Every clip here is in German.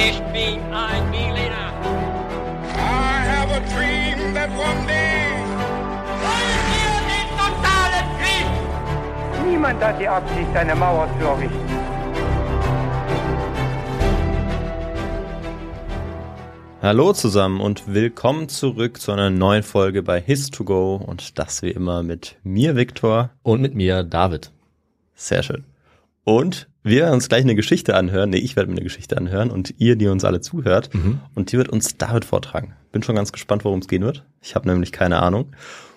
Ich bin ein Berliner. I have a dream that one day. Wollen wir den totalen Krieg? Niemand hat die Absicht, eine Mauer zu errichten. Hallo zusammen und willkommen zurück zu einer neuen Folge bei His2Go und das wie immer mit mir, Viktor. Und mit mir, David. Sehr schön. Und wir werden uns gleich eine Geschichte anhören. Nee, ich werde mir eine Geschichte anhören und ihr, die uns alle zuhört. Und die wird uns David vortragen. Bin schon ganz gespannt, worum es gehen wird. Ich habe nämlich keine Ahnung.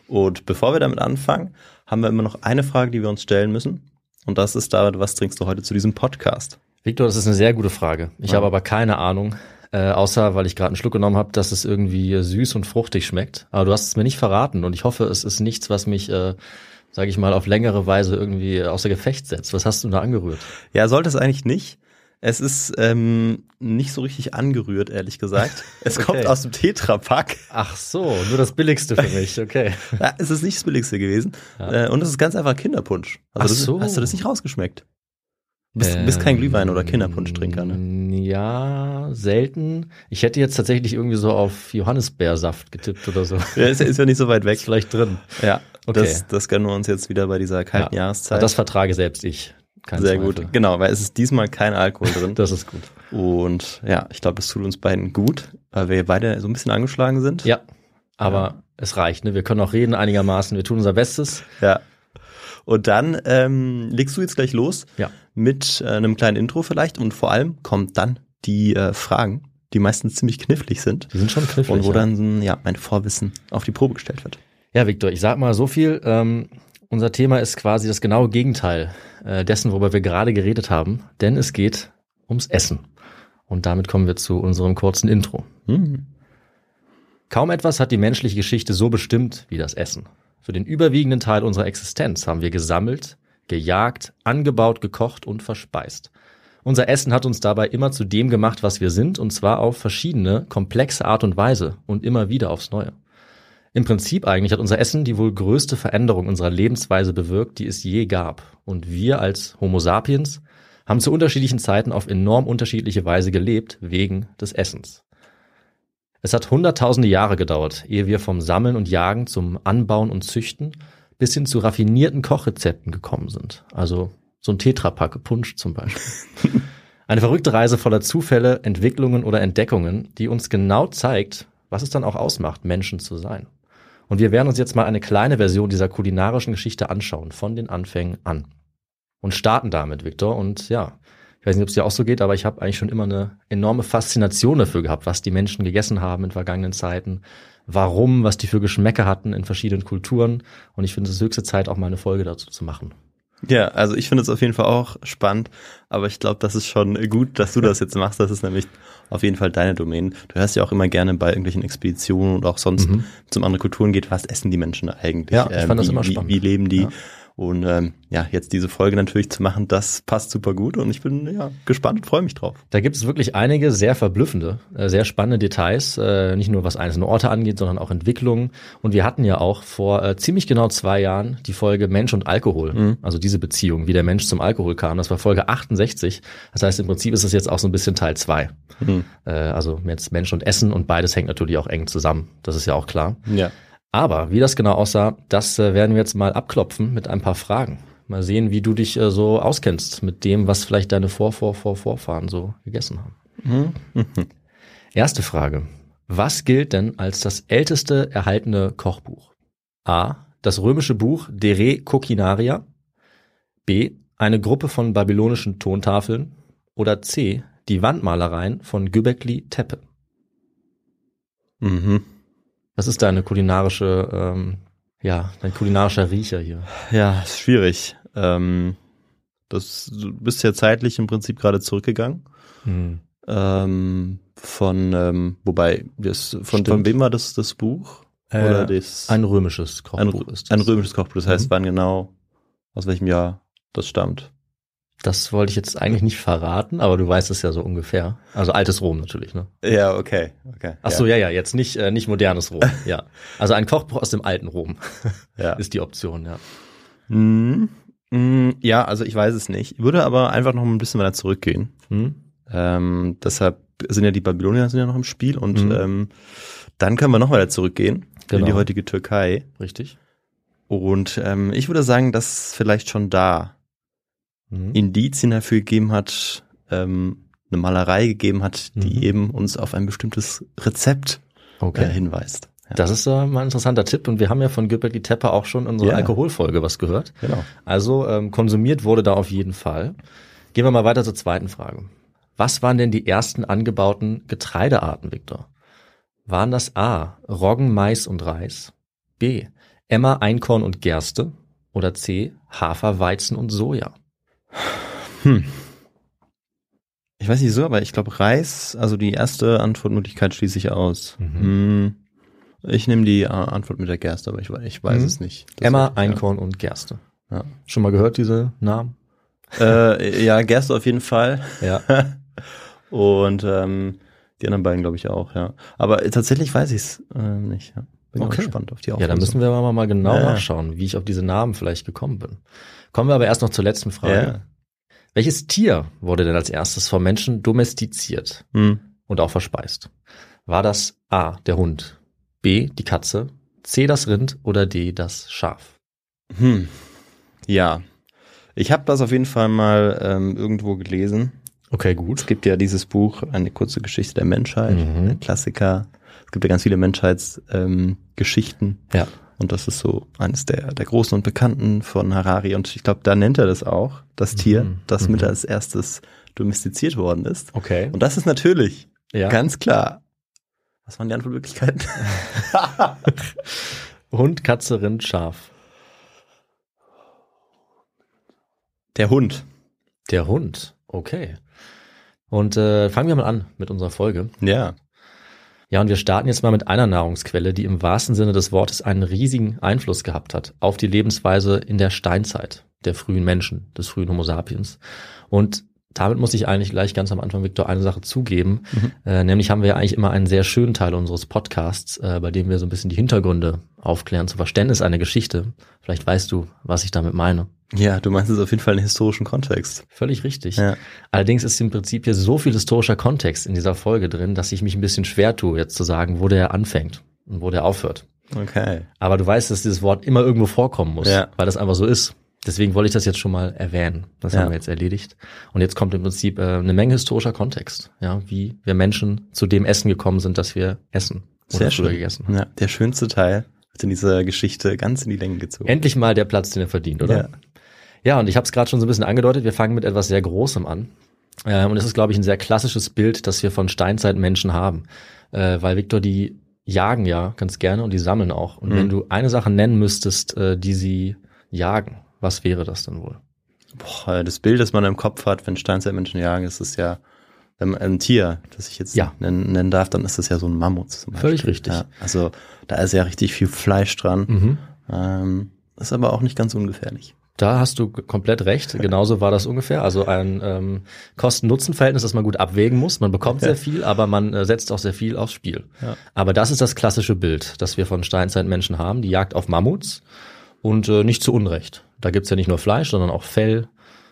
Und bevor wir damit anfangen, haben wir immer noch eine Frage, die wir uns stellen müssen. Und das ist, David, was trinkst du heute zu diesem Podcast? Victor, das ist eine sehr gute Frage. Ich Ja. habe aber keine Ahnung, äh, außer weil ich gerade einen Schluck genommen habe, dass es irgendwie süß und fruchtig schmeckt. Aber du hast es mir nicht verraten und ich hoffe, es ist nichts, was mich, äh, sage ich mal, auf längere Weise irgendwie außer Gefecht setzt. Was hast du da angerührt? Ja, sollte es eigentlich nicht. Es ist ähm, nicht so richtig angerührt, ehrlich gesagt. Es Okay. kommt aus dem Tetrapack. Ach so, nur das Billigste für mich, okay. Ja, es ist nicht das Billigste gewesen. Äh, und es ist ganz einfach Kinderpunsch. Also Ach so. hast du das nicht rausgeschmeckt? Du bist, bist kein Glühwein- oder Kinderpunschtrinker, ne? Ähm, Ja, selten. Ich hätte jetzt tatsächlich irgendwie so auf Johannisbeersaft getippt oder so. Ja, ist, ist ja nicht so weit weg. Ist vielleicht drin. Ja, Okay. das, das gönnen wir uns jetzt wieder bei dieser kalten Ja. Jahreszeit. Das vertrage selbst ich. Kein Sehr Zweifel. gut. Genau, weil es ist diesmal kein Alkohol drin. Das ist gut. Und ja, ich glaube, das tut uns beiden gut, weil wir beide so ein bisschen angeschlagen sind. Ja, aber es reicht. Ne? Wir können auch reden einigermaßen. Wir tun unser Bestes. Ja. Und dann ähm, legst du jetzt gleich los Ja. Mit äh, einem kleinen Intro vielleicht und vor allem kommt dann die äh, Fragen, die meistens ziemlich knifflig sind Die sind schon knifflig. und wo dann ja mein Vorwissen auf die Probe gestellt wird. ja, Victor, ich sag mal so viel. Ähm, unser Thema ist quasi das genaue Gegenteil äh, dessen, worüber wir gerade geredet haben, denn es geht ums Essen. Und damit kommen wir zu unserem kurzen Intro. Hm. Kaum etwas hat die menschliche Geschichte so bestimmt wie das Essen. Für den überwiegenden Teil unserer Existenz haben wir gesammelt, gejagt, angebaut, gekocht und verspeist. Unser Essen hat uns dabei immer zu dem gemacht, was wir sind, und zwar auf verschiedene, komplexe Art und Weise und immer wieder aufs Neue. Im Prinzip eigentlich hat unser Essen die wohl größte Veränderung unserer Lebensweise bewirkt, die es je gab. Und wir als Homo sapiens haben zu unterschiedlichen Zeiten auf enorm unterschiedliche Weise gelebt, wegen des Essens. Es hat hunderttausende Jahre gedauert, ehe wir vom Sammeln und Jagen zum Anbauen und Züchten bis hin zu raffinierten Kochrezepten gekommen sind. Also so ein Tetrapack Punsch zum Beispiel. Eine verrückte Reise voller Zufälle, Entwicklungen oder Entdeckungen, die uns genau zeigt, was es dann auch ausmacht, Menschen zu sein. Und wir werden uns jetzt mal eine kleine Version dieser kulinarischen Geschichte anschauen, von den Anfängen an. Und starten damit, Viktor. Und ja, ich weiß nicht, ob es dir auch so geht, aber ich habe eigentlich schon immer eine enorme Faszination dafür gehabt, was die Menschen gegessen haben in vergangenen Zeiten, warum, was die für Geschmäcker hatten in verschiedenen Kulturen. Und ich finde es ist höchste Zeit, auch mal eine Folge dazu zu machen. Ja, also ich finde es auf jeden Fall auch spannend, aber ich glaube, das ist schon gut, dass du das jetzt machst. Das ist nämlich auf jeden Fall deine Domain. Du hörst ja auch immer gerne bei irgendwelchen Expeditionen und auch sonst zum andere Kulturen geht, was essen die Menschen eigentlich? Mhm. Ja, ich fand das wie, immer wie, spannend. Wie leben die? Ja. Und ähm, ja, jetzt diese Folge natürlich zu machen, das passt super gut und ich bin ja gespannt und freue mich drauf. Da gibt es wirklich einige sehr verblüffende, äh, sehr spannende Details, äh, nicht nur was einzelne Orte angeht, sondern auch Entwicklungen. Und wir hatten ja auch vor äh, ziemlich genau zwei Jahren die Folge Mensch und Alkohol, also diese Beziehung, wie der Mensch zum Alkohol kam. Das war Folge 68. Das heißt, im Prinzip ist es jetzt auch so ein bisschen Teil zwei. Äh, also jetzt Mensch und Essen und beides hängt natürlich auch eng zusammen. Das ist ja auch klar. Ja. Aber wie das genau aussah, das äh, werden wir jetzt mal abklopfen mit ein paar Fragen. Mal sehen, wie du dich äh, so auskennst mit dem, was vielleicht deine Vor, Vor, Vor, Vorfahren so gegessen haben. Erste Frage. Was gilt denn als das älteste erhaltene Kochbuch? A. Das römische Buch De Re Coquinaria. B. Eine Gruppe von babylonischen Tontafeln. Oder C. Die Wandmalereien von Göbekli Tepe. Mhm. Was ist deine kulinarische, ähm, ja, dein kulinarischer Riecher hier? Ja, ist schwierig. Ähm, das, du bist ja zeitlich im Prinzip gerade zurückgegangen. Hm. Ähm, von, ähm, wobei, das, von, von wem war das das Buch? Oder das, Ein römisches ein, Kochbuch ist ein das. römisches Kochbuch. Das heißt, Mhm. wann genau, aus welchem Jahr das stammt. Das wollte ich jetzt eigentlich nicht verraten, aber du weißt es ja so ungefähr. Also altes Rom natürlich, ne? Ja, okay. okay. Ach so, ja, ja, jetzt nicht, äh, nicht modernes Rom, ja. Also ein Kochbuch aus dem alten Rom ja. ist die Option, ja. Mhm. Mm, Ja, also ich weiß es nicht. Ich würde aber einfach noch ein bisschen weiter zurückgehen. Hm? Ähm, deshalb sind ja die Babylonier sind ja noch im Spiel und Mhm. ähm, dann können wir noch weiter zurückgehen in Genau. die heutige Türkei. Richtig. Und ähm, ich würde sagen, dass vielleicht schon da Mhm. Indizien dafür gegeben hat, ähm, eine Malerei gegeben hat, die Mhm. eben uns auf ein bestimmtes Rezept Okay. äh, hinweist. Ja, Das ist äh, mal ein interessanter Tipp und wir haben ja von Göbekli Tepe auch schon in unserer Ja. Alkoholfolge was gehört. genau. Also ähm, konsumiert wurde da auf jeden Fall. Gehen wir mal weiter zur zweiten Frage. Was waren denn die ersten angebauten Getreidearten, Viktor? Waren das A. Roggen, Mais und Reis, B. Emmer, Einkorn und Gerste oder C. Hafer, Weizen und Soja? Hm. Ich weiß nicht so, aber ich glaube Reis, also die erste Antwortmöglichkeit schließe ich aus. Mhm. Hm. Ich nehme die äh, Antwort mit der Gerste, aber ich, ich weiß Mhm. es nicht. Das Emmer, ja. Einkorn und Gerste. Ja. Schon mal gehört diese Namen? Äh, ja, Gerste auf jeden Fall. Ja. Und ähm, die anderen beiden glaube ich auch, ja. Aber tatsächlich weiß ich es äh, nicht. Ja. Bin Okay. auch gespannt auf die Ja, Auflösung. da müssen wir aber mal genau Ja. nachschauen, wie ich auf diese Namen vielleicht gekommen bin. Kommen wir aber erst noch zur letzten Frage. Ja. Welches Tier wurde denn als erstes vom Menschen domestiziert Hm. und auch verspeist? War das A, der Hund, B, die Katze, C, das Rind oder D, das Schaf? Hm. Ja. Ich habe das auf jeden Fall mal ähm, irgendwo gelesen. Okay, Es gut. gibt ja dieses Buch, eine kurze Geschichte der Menschheit, Mhm. ein Klassiker. Es gibt ja ganz viele Menschheitsgeschichten. Ähm. Ja. und das ist so eines der, der großen und bekannten von Harari. Und ich glaube, da nennt er das auch, das Tier, Mhm. das mit Mhm. als erstes domestiziert worden ist. Okay. Und das ist natürlich Ja. ganz klar. Was waren die Antwortmöglichkeiten? Hund, Katze, Rind, Schaf. Der Hund. Der Hund. Okay. Und äh, fangen wir mal an mit unserer Folge. Ja. Ja, und wir starten jetzt mal mit einer Nahrungsquelle, die im wahrsten Sinne des Wortes einen riesigen Einfluss gehabt hat auf die Lebensweise in der Steinzeit der frühen Menschen, des frühen Homo sapiens. Und damit muss ich eigentlich gleich ganz am Anfang, Victor, eine Sache zugeben. Äh, nämlich haben wir ja eigentlich immer einen sehr schönen Teil unseres Podcasts, äh, bei dem wir so ein bisschen die Hintergründe aufklären zum Verständnis einer Geschichte. Vielleicht weißt du, was ich damit meine. Ja, du meinst es auf jeden Fall einen historischen Kontext. Völlig richtig. Ja. Allerdings ist im Prinzip hier so viel historischer Kontext in dieser Folge drin, dass ich mich ein bisschen schwer tue, jetzt zu sagen, wo der anfängt und wo der aufhört. Okay. Aber du weißt, dass dieses Wort immer irgendwo vorkommen muss, Ja. weil das einfach so ist. Deswegen wollte ich das jetzt schon mal erwähnen. Das Ja. haben wir jetzt erledigt. Und jetzt kommt im Prinzip äh, eine Menge historischer Kontext, ja, wie wir Menschen zu dem Essen gekommen sind, das wir essen oder Sehr schön. gegessen haben. Ja, der schönste Teil wird in dieser Geschichte ganz in die Länge gezogen. Endlich mal der Platz, den er verdient, oder? Ja. Ja, und ich habe es gerade schon so ein bisschen angedeutet, wir fangen mit etwas sehr Großem an. Äh, und es ist, glaube ich, ein sehr klassisches Bild, das wir von Steinzeitmenschen haben. Äh, weil, Victor, die jagen ja ganz gerne und die sammeln auch. Und Mhm. wenn du eine Sache nennen müsstest, äh, die sie jagen, was wäre das dann wohl? Boah, das Bild, das man im Kopf hat, wenn Steinzeitmenschen jagen, ist es ja wenn man ein Tier, das ich jetzt Ja. nennen, nennen darf, dann ist es ja so ein Mammut zum Beispiel. Völlig richtig. Ja, also da ist ja richtig viel Fleisch dran. Mhm. Ähm, ist aber auch nicht ganz ungefährlich. Da hast du komplett recht. Genauso war das ungefähr. Also ein ähm, Kosten-Nutzen-Verhältnis, das man gut abwägen muss. Man bekommt sehr viel, aber man äh, setzt auch sehr viel aufs Spiel. Ja. Aber das ist das klassische Bild, das wir von Steinzeitmenschen haben. Die Jagd auf Mammuts und äh, nicht zu Unrecht. Da gibt's ja nicht nur Fleisch, sondern auch Fell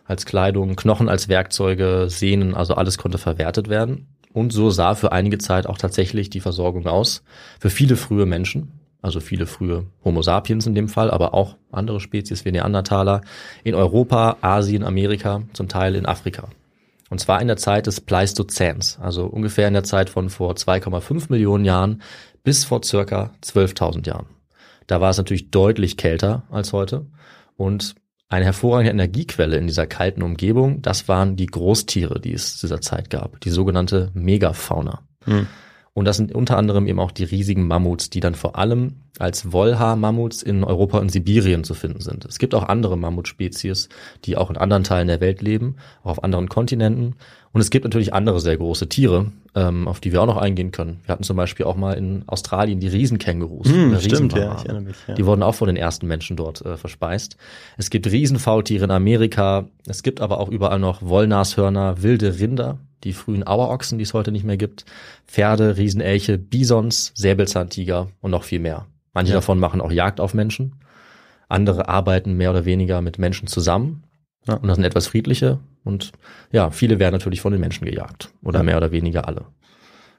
als Kleidung, Knochen als Werkzeuge, Sehnen, also alles konnte verwertet werden. Und so sah für einige Zeit auch tatsächlich die Versorgung aus. Für viele frühe Menschen, also viele frühe Homo sapiens in dem Fall, aber auch andere Spezies wie Neandertaler in Europa, Asien, Amerika, zum Teil in Afrika. Und zwar in der Zeit des Pleistozäns, also ungefähr in der Zeit von vor 2,5 Millionen Jahren bis vor circa 12.000 Jahren. Da war es natürlich deutlich kälter als heute und eine hervorragende Energiequelle in dieser kalten Umgebung, das waren die Großtiere, die es zu dieser Zeit gab, die sogenannte Megafauna. Hm. Und das sind unter anderem eben auch die riesigen Mammuts, die dann vor allem als Wollhaar-Mammuts in Europa und Sibirien zu finden sind. Es gibt auch andere Mammutspezies, die auch in anderen Teilen der Welt leben, auch auf anderen Kontinenten. Und es gibt natürlich andere sehr große Tiere, ähm, auf die wir auch noch eingehen können. Wir hatten zum Beispiel auch mal in Australien die Riesenkängurus. Hm, oder stimmt, ja, ich erinnere mich. Ja. Die wurden auch von den ersten Menschen dort äh, verspeist. Es gibt Riesenfaultiere in Amerika. Es gibt aber auch überall noch Wollnashörner, wilde Rinder, die frühen Auerochsen, die es heute nicht mehr gibt, Pferde, Riesenelche, Bisons, Säbelzahntiger und noch viel mehr. Manche Ja. davon machen auch Jagd auf Menschen. Andere arbeiten mehr oder weniger mit Menschen zusammen. Ja. Und das sind etwas friedliche und ja, viele werden natürlich von den Menschen gejagt oder Ja. mehr oder weniger alle.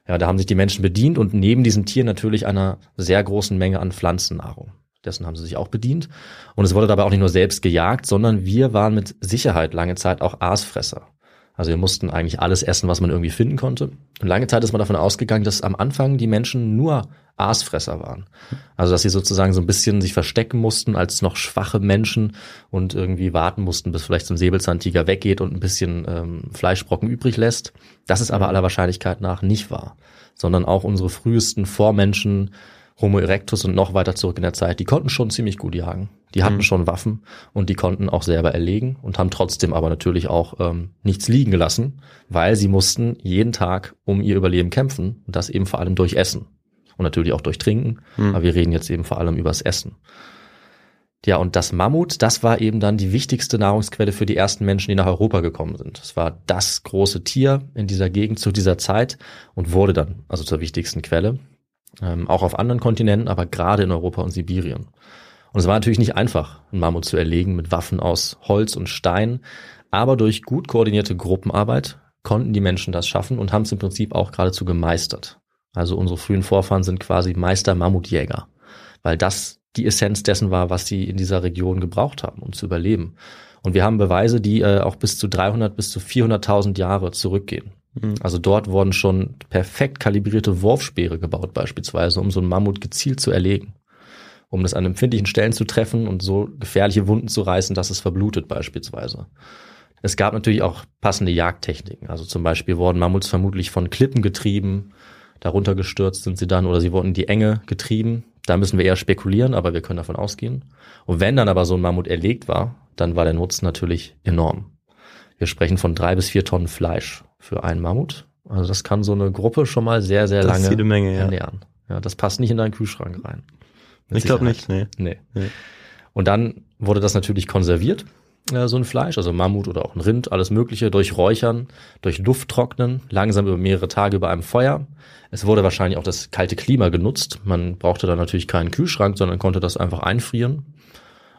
Ja, da haben sich die Menschen bedient und neben diesen Tieren natürlich einer sehr großen Menge an Pflanzennahrung. Dessen haben sie sich auch bedient. Und es wurde dabei auch nicht nur selbst gejagt, sondern wir waren mit Sicherheit lange Zeit auch Aasfresser. Also wir mussten eigentlich alles essen, was man irgendwie finden konnte. Und lange Zeit ist man davon ausgegangen, dass am Anfang die Menschen nur Aasfresser waren. Also dass sie sozusagen so ein bisschen sich verstecken mussten als noch schwache Menschen und irgendwie warten mussten, bis vielleicht so ein Säbelzahntiger weggeht und ein bisschen ähm, Fleischbrocken übrig lässt. Das ist aber aller Wahrscheinlichkeit nach nicht wahr. Sondern auch unsere frühesten Vormenschen, Homo erectus und noch weiter zurück in der Zeit, die konnten schon ziemlich gut jagen. Die hatten Mhm. schon Waffen und die konnten auch selber erlegen und haben trotzdem aber natürlich auch ähm, nichts liegen gelassen, weil sie mussten jeden Tag um ihr Überleben kämpfen und das eben vor allem durch Essen und natürlich auch durch Trinken. Mhm. Aber wir reden jetzt eben vor allem übers Essen. Ja, und das Mammut, das war eben dann die wichtigste Nahrungsquelle für die ersten Menschen, die nach Europa gekommen sind. Es war das große Tier in dieser Gegend zu dieser Zeit und wurde dann also zur wichtigsten Quelle. Ähm, auch auf anderen Kontinenten, aber gerade in Europa und Sibirien. Und es war natürlich nicht einfach, einen Mammut zu erlegen mit Waffen aus Holz und Stein, aber durch gut koordinierte Gruppenarbeit konnten die Menschen das schaffen und haben es im Prinzip auch geradezu gemeistert. Also unsere frühen Vorfahren sind quasi Meister Mammutjäger, weil das die Essenz dessen war, was sie in dieser Region gebraucht haben, um zu überleben. Und wir haben Beweise, die äh, auch bis zu 300 bis zu 400.000 Jahre zurückgehen. Mhm. Also dort wurden schon perfekt kalibrierte Wurfspeere gebaut beispielsweise, um so einen Mammut gezielt zu erlegen. Um das an empfindlichen Stellen zu treffen und so gefährliche Wunden zu reißen, dass es verblutet beispielsweise. Es gab natürlich auch passende Jagdtechniken. Also zum Beispiel wurden Mammuts vermutlich von Klippen getrieben, darunter gestürzt sind sie dann oder sie wurden in die Enge getrieben. Da müssen wir eher spekulieren, aber wir können davon ausgehen. Und wenn dann aber so ein Mammut erlegt war, dann war der Nutzen natürlich enorm. Wir sprechen von drei bis vier Tonnen Fleisch für einen Mammut. Also das kann so eine Gruppe schon mal sehr, sehr Das lange jede Menge, ja. ernähren. Ja, das passt nicht in deinen Kühlschrank rein. Ich glaube nicht, nee. Nee. Nee. Und dann wurde das natürlich konserviert, äh, so ein Fleisch, also Mammut oder auch ein Rind, alles Mögliche, durch Räuchern, durch Lufttrocknen, langsam über mehrere Tage über einem Feuer. Es wurde wahrscheinlich auch das kalte Klima genutzt. Man brauchte dann natürlich keinen Kühlschrank, sondern konnte das einfach einfrieren.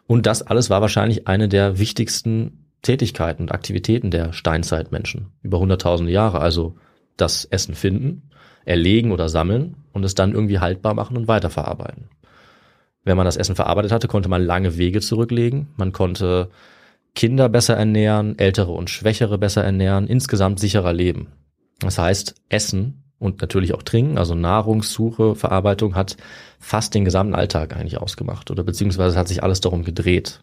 Und das alles war wahrscheinlich eine der wichtigsten Tätigkeiten und Aktivitäten der Steinzeitmenschen über hunderttausende Jahre. Also das Essen finden, erlegen oder sammeln und es dann irgendwie haltbar machen und weiterverarbeiten. Wenn man das Essen verarbeitet hatte, konnte man lange Wege zurücklegen. Man konnte Kinder besser ernähren, ältere und schwächere besser ernähren, insgesamt sicherer leben. Das heißt, Essen und natürlich auch Trinken, also Nahrungssuche, Verarbeitung hat fast den gesamten Alltag eigentlich ausgemacht oder beziehungsweise hat sich alles darum gedreht.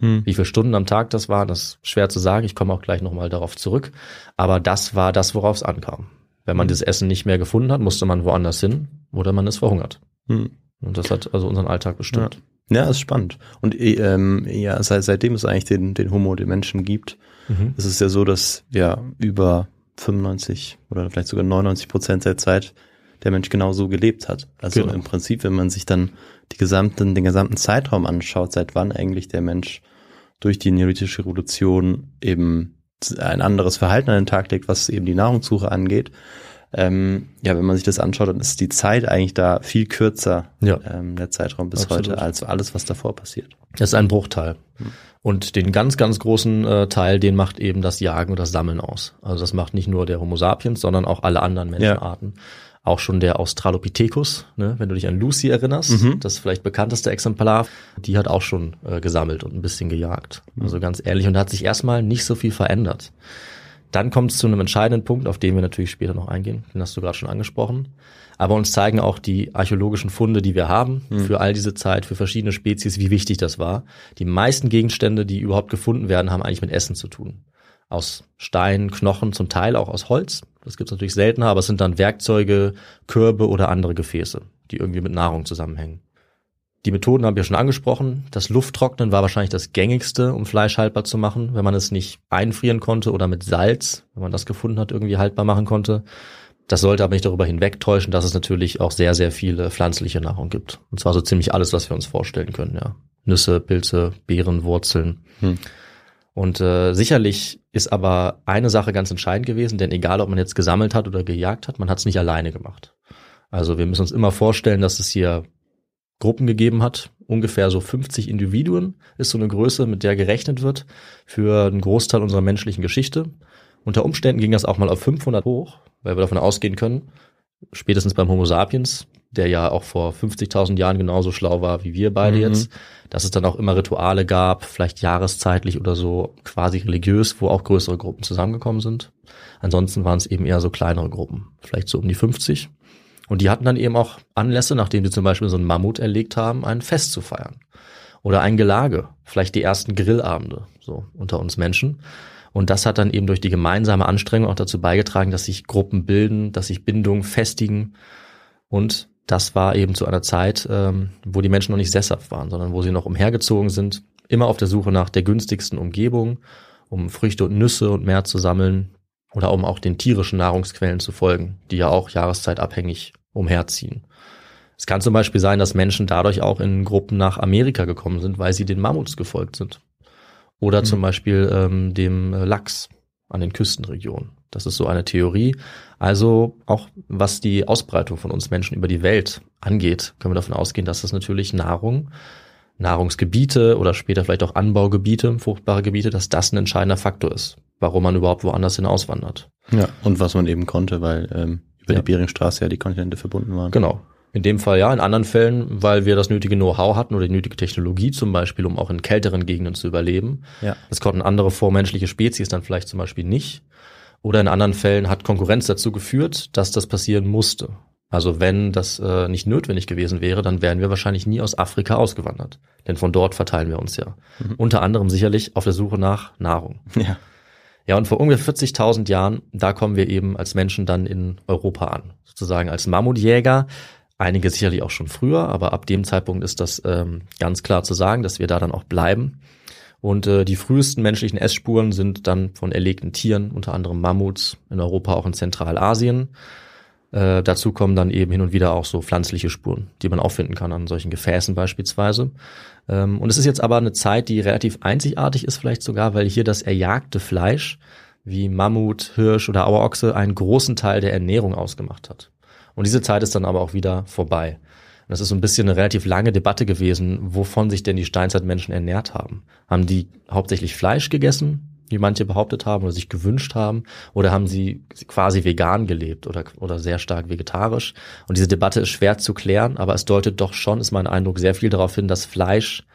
Hm. Wie viele Stunden am Tag das war, das ist schwer zu sagen. Ich komme auch gleich nochmal darauf zurück. Aber das war das, worauf es ankam. Wenn man dieses Essen nicht mehr gefunden hat, musste man woanders hin oder man ist verhungert. Hm. Und das hat also unseren Alltag bestimmt. Ja, ist spannend. Und eh, ähm, ja, seit, seitdem es eigentlich den, den Homo, den Menschen gibt, Mhm. ist es ja so, dass ja über 95 oder vielleicht sogar 99 Prozent der Zeit der Mensch genauso gelebt hat. Also Genau. im Prinzip, wenn man sich dann die gesamten, den gesamten Zeitraum anschaut, seit wann eigentlich der Mensch durch die neolithische Revolution eben ein anderes Verhalten an den Tag legt, was eben die Nahrungssuche angeht. Ähm, ja, wenn man sich das anschaut, dann ist die Zeit eigentlich da viel kürzer, Ja. ähm, der Zeitraum bis Absolut. heute, als alles, was davor passiert. Das ist ein Bruchteil. Und den ganz, ganz großen äh, Teil, den macht eben das Jagen und das Sammeln aus. Also das macht nicht nur der Homo sapiens, sondern auch alle anderen Menschenarten. Auch schon der Australopithecus, ne, wenn du dich an Lucy erinnerst, Mhm. das vielleicht bekannteste Exemplar, die hat auch schon äh, gesammelt und ein bisschen gejagt. Also ganz ehrlich, und da hat sich erstmal nicht so viel verändert. Dann kommt es zu einem entscheidenden Punkt, auf den wir natürlich später noch eingehen. Den hast du gerade schon angesprochen. Aber uns zeigen auch die archäologischen Funde, die wir haben, für all diese Zeit, für verschiedene Spezies, wie wichtig das war. Die meisten Gegenstände, die überhaupt gefunden werden, haben eigentlich mit Essen zu tun. Aus Stein, Knochen, zum Teil auch aus Holz. Das gibt's natürlich seltener, aber es sind dann Werkzeuge, Körbe oder andere Gefäße, die irgendwie mit Nahrung zusammenhängen. Die Methoden haben wir schon angesprochen. Das Lufttrocknen war wahrscheinlich das gängigste, um Fleisch haltbar zu machen, wenn man es nicht einfrieren konnte oder mit Salz, wenn man das gefunden hat, irgendwie haltbar machen konnte. Das sollte aber nicht darüber hinwegtäuschen, dass es natürlich auch sehr, sehr viele pflanzliche Nahrung gibt. Und zwar so ziemlich alles, was wir uns vorstellen können, ja. Nüsse, Pilze, Beeren, Wurzeln. Hm. Und äh, sicherlich ist aber eine Sache ganz entscheidend gewesen, denn egal, ob man jetzt gesammelt hat oder gejagt hat, man hat es nicht alleine gemacht. Also wir müssen uns immer vorstellen, dass es hier Gruppen gegeben hat. Ungefähr so 50 Individuen ist so eine Größe, mit der gerechnet wird für einen Großteil unserer menschlichen Geschichte. Unter Umständen ging das auch mal auf 500 hoch, weil wir davon ausgehen können, spätestens beim Homo sapiens, der ja auch vor 50.000 Jahren genauso schlau war wie wir beide Mhm. jetzt, dass es dann auch immer Rituale gab, vielleicht jahreszeitlich oder so quasi religiös, wo auch größere Gruppen zusammengekommen sind. Ansonsten waren es eben eher so kleinere Gruppen, vielleicht so um die 50. Und die hatten dann eben auch Anlässe, nachdem sie zum Beispiel so einen Mammut erlegt haben, ein Fest zu feiern. Oder ein Gelage, vielleicht die ersten Grillabende, so unter uns Menschen. Und das hat dann eben durch die gemeinsame Anstrengung auch dazu beigetragen, dass sich Gruppen bilden, dass sich Bindungen festigen. Und das war eben zu einer Zeit, ähm, wo die Menschen noch nicht sesshaft waren, sondern wo sie noch umhergezogen sind, immer auf der Suche nach der günstigsten Umgebung, um Früchte und Nüsse und mehr zu sammeln oder um auch den tierischen Nahrungsquellen zu folgen, die ja auch jahreszeitabhängig umherziehen. Es kann zum Beispiel sein, dass Menschen dadurch auch in Gruppen nach Amerika gekommen sind, weil sie den Mammuts gefolgt sind. Oder zum Beispiel ähm, dem Lachs an den Küstenregionen. Das ist so eine Theorie. Also auch was die Ausbreitung von uns Menschen über die Welt angeht, können wir davon ausgehen, dass das natürlich Nahrung, Nahrungsgebiete oder später vielleicht auch Anbaugebiete, fruchtbare Gebiete, dass das ein entscheidender Faktor ist, warum man überhaupt woanders hin auswandert. Ja, und was man eben konnte, weil ähm, über Ja. die Beringstraße ja die Kontinente verbunden waren. Genau. In dem Fall ja, in anderen Fällen, weil wir das nötige Know-how hatten oder die nötige Technologie zum Beispiel, um auch in kälteren Gegenden zu überleben. Ja. Das konnten andere vormenschliche Spezies dann vielleicht zum Beispiel nicht. Oder in anderen Fällen hat Konkurrenz dazu geführt, dass das passieren musste. Also wenn das äh, nicht notwendig gewesen wäre, dann wären wir wahrscheinlich nie aus Afrika ausgewandert. Denn von dort verteilen wir uns ja. Unter anderem sicherlich auf der Suche nach Nahrung. Ja. Ja, und vor ungefähr 40.000 Jahren, da kommen wir eben als Menschen dann in Europa an. Sozusagen als Mammutjäger. Einige sicherlich auch schon früher, aber ab dem Zeitpunkt ist das ähm, ganz klar zu sagen, dass wir da dann auch bleiben. Und äh, die frühesten menschlichen Essspuren sind dann von erlegten Tieren, unter anderem Mammuts, in Europa auch in Zentralasien. Äh, dazu kommen dann eben hin und wieder auch so pflanzliche Spuren, die man auffinden kann an solchen Gefäßen beispielsweise. Ähm, und es ist jetzt aber eine Zeit, die relativ einzigartig ist, vielleicht sogar, weil hier das erjagte Fleisch wie Mammut, Hirsch oder Auerochse einen großen Teil der Ernährung ausgemacht hat. Und diese Zeit ist dann aber auch wieder vorbei. Das ist so ein bisschen eine relativ lange Debatte gewesen, wovon sich denn die Steinzeitmenschen ernährt haben. Haben die hauptsächlich Fleisch gegessen, wie manche behauptet haben oder sich gewünscht haben, oder haben sie quasi vegan gelebt oder, oder sehr stark vegetarisch? Und diese Debatte ist schwer zu klären, aber es deutet doch schon, ist mein Eindruck, sehr viel darauf hin, dass Fleisch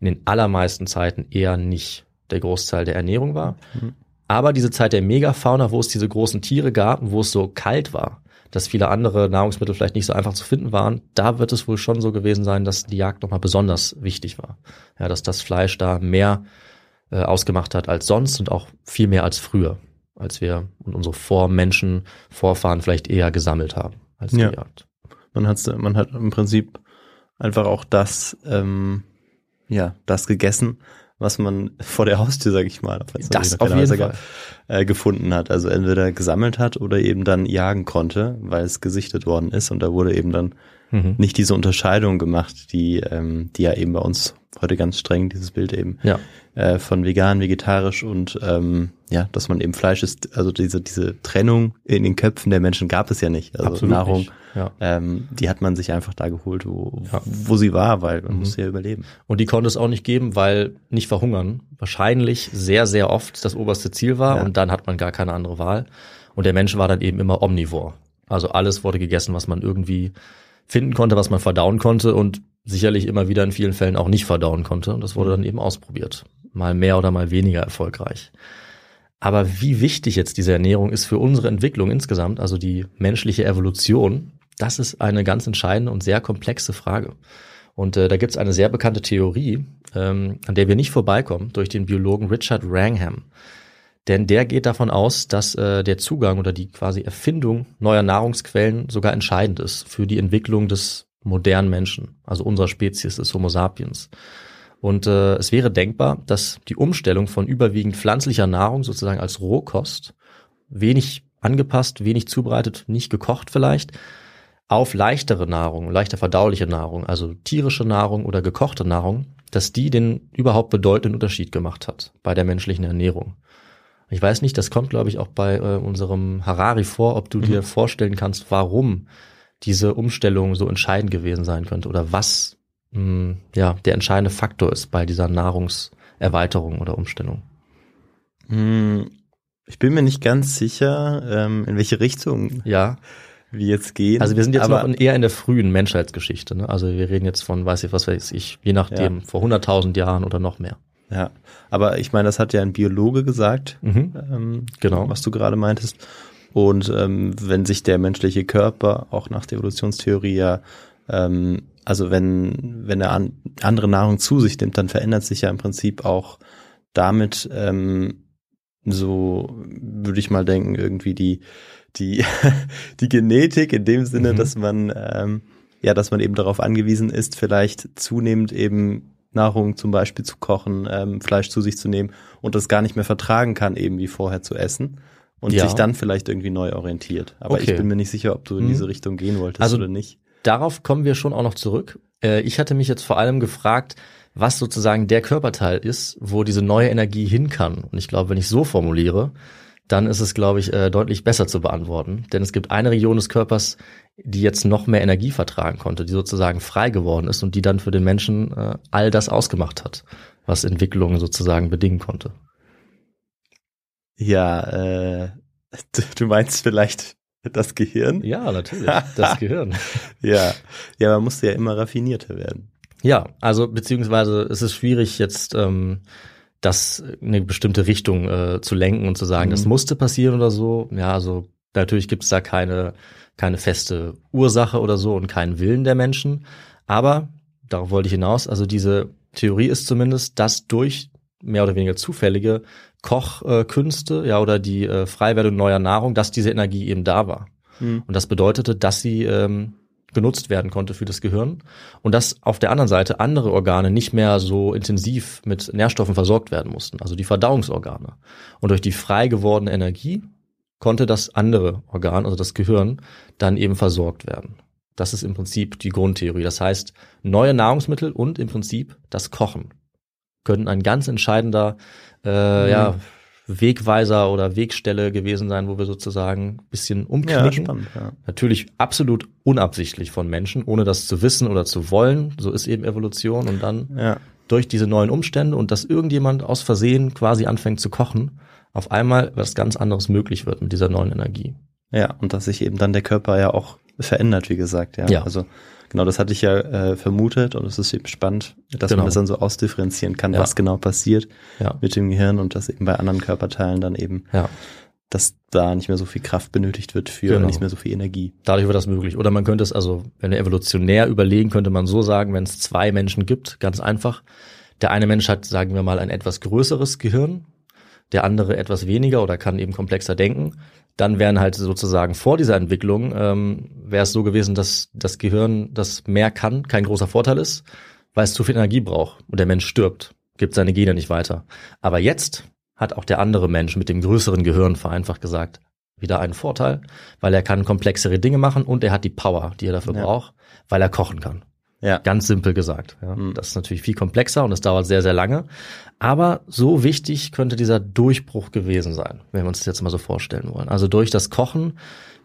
in den allermeisten Zeiten eher nicht der Großteil der Ernährung war. Aber diese Zeit der Megafauna, wo es diese großen Tiere gab und wo es so kalt war, dass viele andere Nahrungsmittel vielleicht nicht so einfach zu finden waren, da wird es wohl schon so gewesen sein, dass die Jagd nochmal besonders wichtig war. Ja, dass das Fleisch da mehr äh, ausgemacht hat als sonst und auch viel mehr als früher, als wir und unsere Vormenschen, Vorfahren vielleicht eher gesammelt haben als Ja. gejagt. Man hat man hat im Prinzip einfach auch das, ähm, ja, das gegessen, was man vor der Haustür, sag ich mal, Das auf jeden gab, äh, gefunden hat. Also entweder gesammelt hat oder eben dann jagen konnte, weil es gesichtet worden ist. Und da wurde eben dann Mhm. nicht diese Unterscheidung gemacht, die, ähm, die ja eben bei uns heute ganz streng, dieses Bild eben Ja. äh, von vegan, vegetarisch und ähm, ja, dass man eben Fleisch isst. Also diese, diese Trennung in den Köpfen der Menschen gab es ja nicht. Also Absolut Nahrung, nicht. Ja. ähm, die hat man sich einfach da geholt, wo, Ja. wo sie war, weil man musste ja überleben. Und die konnte es auch nicht geben, weil nicht verhungern wahrscheinlich sehr, sehr oft das oberste Ziel war Ja. und dann hat man gar keine andere Wahl. Und der Mensch war dann eben immer omnivor. Also alles wurde gegessen, was man irgendwie finden konnte, was man verdauen konnte und sicherlich immer wieder in vielen Fällen auch nicht verdauen konnte. Und das wurde dann eben ausprobiert. Mal mehr oder mal weniger erfolgreich. Aber wie wichtig jetzt diese Ernährung ist für unsere Entwicklung insgesamt, also die menschliche Evolution, das ist eine ganz entscheidende und sehr komplexe Frage. Und äh, da gibt es eine sehr bekannte Theorie, ähm, an der wir nicht vorbeikommen, durch den Biologen Richard Wrangham. Denn der geht davon aus, dass äh, der Zugang oder die quasi Erfindung neuer Nahrungsquellen sogar entscheidend ist für die Entwicklung des modernen Menschen, also unserer Spezies, des Homo sapiens. Und äh, es wäre denkbar, dass die Umstellung von überwiegend pflanzlicher Nahrung sozusagen als Rohkost, wenig angepasst, wenig zubereitet, nicht gekocht vielleicht, auf leichtere Nahrung, leichter verdauliche Nahrung, also tierische Nahrung oder gekochte Nahrung, dass die den überhaupt bedeutenden Unterschied gemacht hat bei der menschlichen Ernährung. Ich weiß nicht, das kommt, glaube ich, auch bei äh, unserem Harari vor, ob du dir vorstellen kannst, warum diese Umstellung so entscheidend gewesen sein könnte oder was mh, ja, der entscheidende Faktor ist bei dieser Nahrungserweiterung oder Umstellung. Hm, Ich bin mir nicht ganz sicher, ähm, in welche Richtung Ja, wir jetzt gehen. also wir sind jetzt aber, noch in, eher in der frühen Menschheitsgeschichte. Ne? Also wir reden jetzt von, weiß ich, was weiß ich, je nachdem, Ja. vor 100.000 Jahren oder noch mehr. Ja, aber ich meine, das hat ja ein Biologe gesagt, Mhm. ähm, Genau. was du gerade meintest. Und ähm, wenn sich der menschliche Körper auch nach der Evolutionstheorie ja, ähm, also wenn, wenn er an, andere Nahrung zu sich nimmt, dann verändert sich ja im Prinzip auch damit ähm, so, würde ich mal denken, irgendwie die, die, die Genetik in dem Sinne, Mhm. dass man, ähm, ja, dass man eben darauf angewiesen ist, vielleicht zunehmend eben Nahrung zum Beispiel zu kochen, ähm, Fleisch zu sich zu nehmen und das gar nicht mehr vertragen kann, eben wie vorher zu essen und Ja. sich dann vielleicht irgendwie neu orientiert. Aber Okay. ich bin mir nicht sicher, ob du in Mhm. diese Richtung gehen wolltest Also- oder nicht. Darauf kommen wir schon auch noch zurück. Äh, ich hatte mich jetzt vor allem gefragt, was sozusagen der Körperteil ist, wo diese neue Energie hin kann. Und ich glaube, wenn ich so formuliere, dann ist es, glaube ich, äh, deutlich besser zu beantworten. Denn es gibt eine Region des Körpers, die jetzt noch mehr Energie vertragen konnte, die sozusagen frei geworden ist und die dann für den Menschen äh, all das ausgemacht hat, was Entwicklung sozusagen bedingen konnte. Ja, äh, du, meinst vielleicht das Gehirn? Ja, natürlich. Das Gehirn. Ja, ja, man musste ja immer raffinierter werden. Ja, also beziehungsweise es ist schwierig jetzt ähm, das in eine bestimmte Richtung äh, zu lenken und zu sagen, Mhm. das musste passieren oder so. Ja, also natürlich gibt's da keine keine feste Ursache oder so und keinen Willen der Menschen. Aber darauf wollte ich hinaus. Also diese Theorie ist zumindest, dass durch mehr oder weniger zufällige Kochkünste, ja oder die äh, Freiwerdung neuer Nahrung, dass diese Energie eben da war. Mhm. Und das bedeutete, dass sie ähm, genutzt werden konnte für das Gehirn und dass auf der anderen Seite andere Organe nicht mehr so intensiv mit Nährstoffen versorgt werden mussten, also die Verdauungsorgane. Und durch die frei gewordene Energie konnte das andere Organ, also das Gehirn, dann eben versorgt werden. Das ist im Prinzip die Grundtheorie. Das heißt, neue Nahrungsmittel und im Prinzip das Kochen können ein ganz entscheidender äh, ja, Wegweiser oder Wegstelle gewesen sein, wo wir sozusagen ein bisschen Ja, umknicken. spannend, ja. Natürlich absolut unabsichtlich von Menschen, ohne das zu wissen oder zu wollen. So ist eben Evolution. Und dann Ja, durch diese neuen Umstände und dass irgendjemand aus Versehen quasi anfängt zu kochen, auf einmal was ganz anderes möglich wird mit dieser neuen Energie. ja, und dass sich eben dann der Körper ja auch verändert, wie gesagt, ja. Ja. Also genau, das hatte ich ja äh, vermutet und es ist eben spannend, dass Genau. man das dann so ausdifferenzieren kann, Ja. was genau passiert Ja. mit dem Gehirn und dass eben bei anderen Körperteilen dann eben, Ja. dass da nicht mehr so viel Kraft benötigt wird für Genau. nicht mehr so viel Energie. Dadurch wird das möglich. Oder man könnte es also, wenn wir evolutionär überlegen, könnte man so sagen, wenn es zwei Menschen gibt, ganz einfach. Der eine Mensch hat, sagen wir mal, ein etwas größeres Gehirn, der andere etwas weniger oder kann eben komplexer denken. Dann wären halt sozusagen vor dieser Entwicklung, ähm, wäre es so gewesen, dass das Gehirn, das mehr kann, kein großer Vorteil ist, weil es zu viel Energie braucht und der Mensch stirbt, gibt seine Gene nicht weiter. Aber jetzt hat auch der andere Mensch mit dem größeren Gehirn vereinfacht gesagt, wieder einen Vorteil, weil er kann komplexere Dinge machen und er hat die Power, die er dafür Ja. braucht, weil er kochen kann. Ja. Ganz simpel gesagt. Ja. Mhm. Das ist natürlich viel komplexer und es dauert sehr, sehr lange. Aber so wichtig könnte dieser Durchbruch gewesen sein, wenn wir uns das jetzt mal so vorstellen wollen. Also durch das Kochen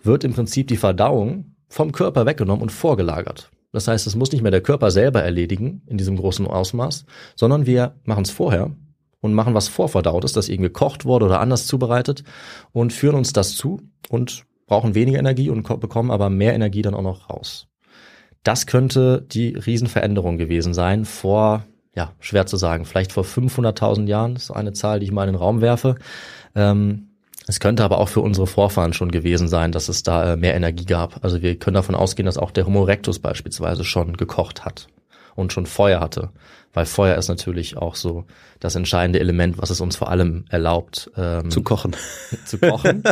wird im Prinzip die Verdauung vom Körper weggenommen und vorgelagert. Das heißt, es muss nicht mehr der Körper selber erledigen in diesem großen Ausmaß, sondern wir machen es vorher und machen was vorverdaut ist, das eben gekocht wurde oder anders zubereitet und führen uns das zu und brauchen weniger Energie und ko- bekommen aber mehr Energie dann auch noch raus. Das könnte die Riesenveränderung gewesen sein vor, ja, schwer zu sagen, vielleicht vor 500.000 Jahren, das ist eine Zahl, die ich mal in den Raum werfe. Ähm, es könnte aber auch für unsere Vorfahren schon gewesen sein, dass es da äh, mehr Energie gab. Also wir können davon ausgehen, dass auch der Homo erectus beispielsweise schon gekocht hat und schon Feuer hatte. Weil Feuer ist natürlich auch so das entscheidende Element, was es uns vor allem erlaubt, ähm, Zu kochen. zu kochen.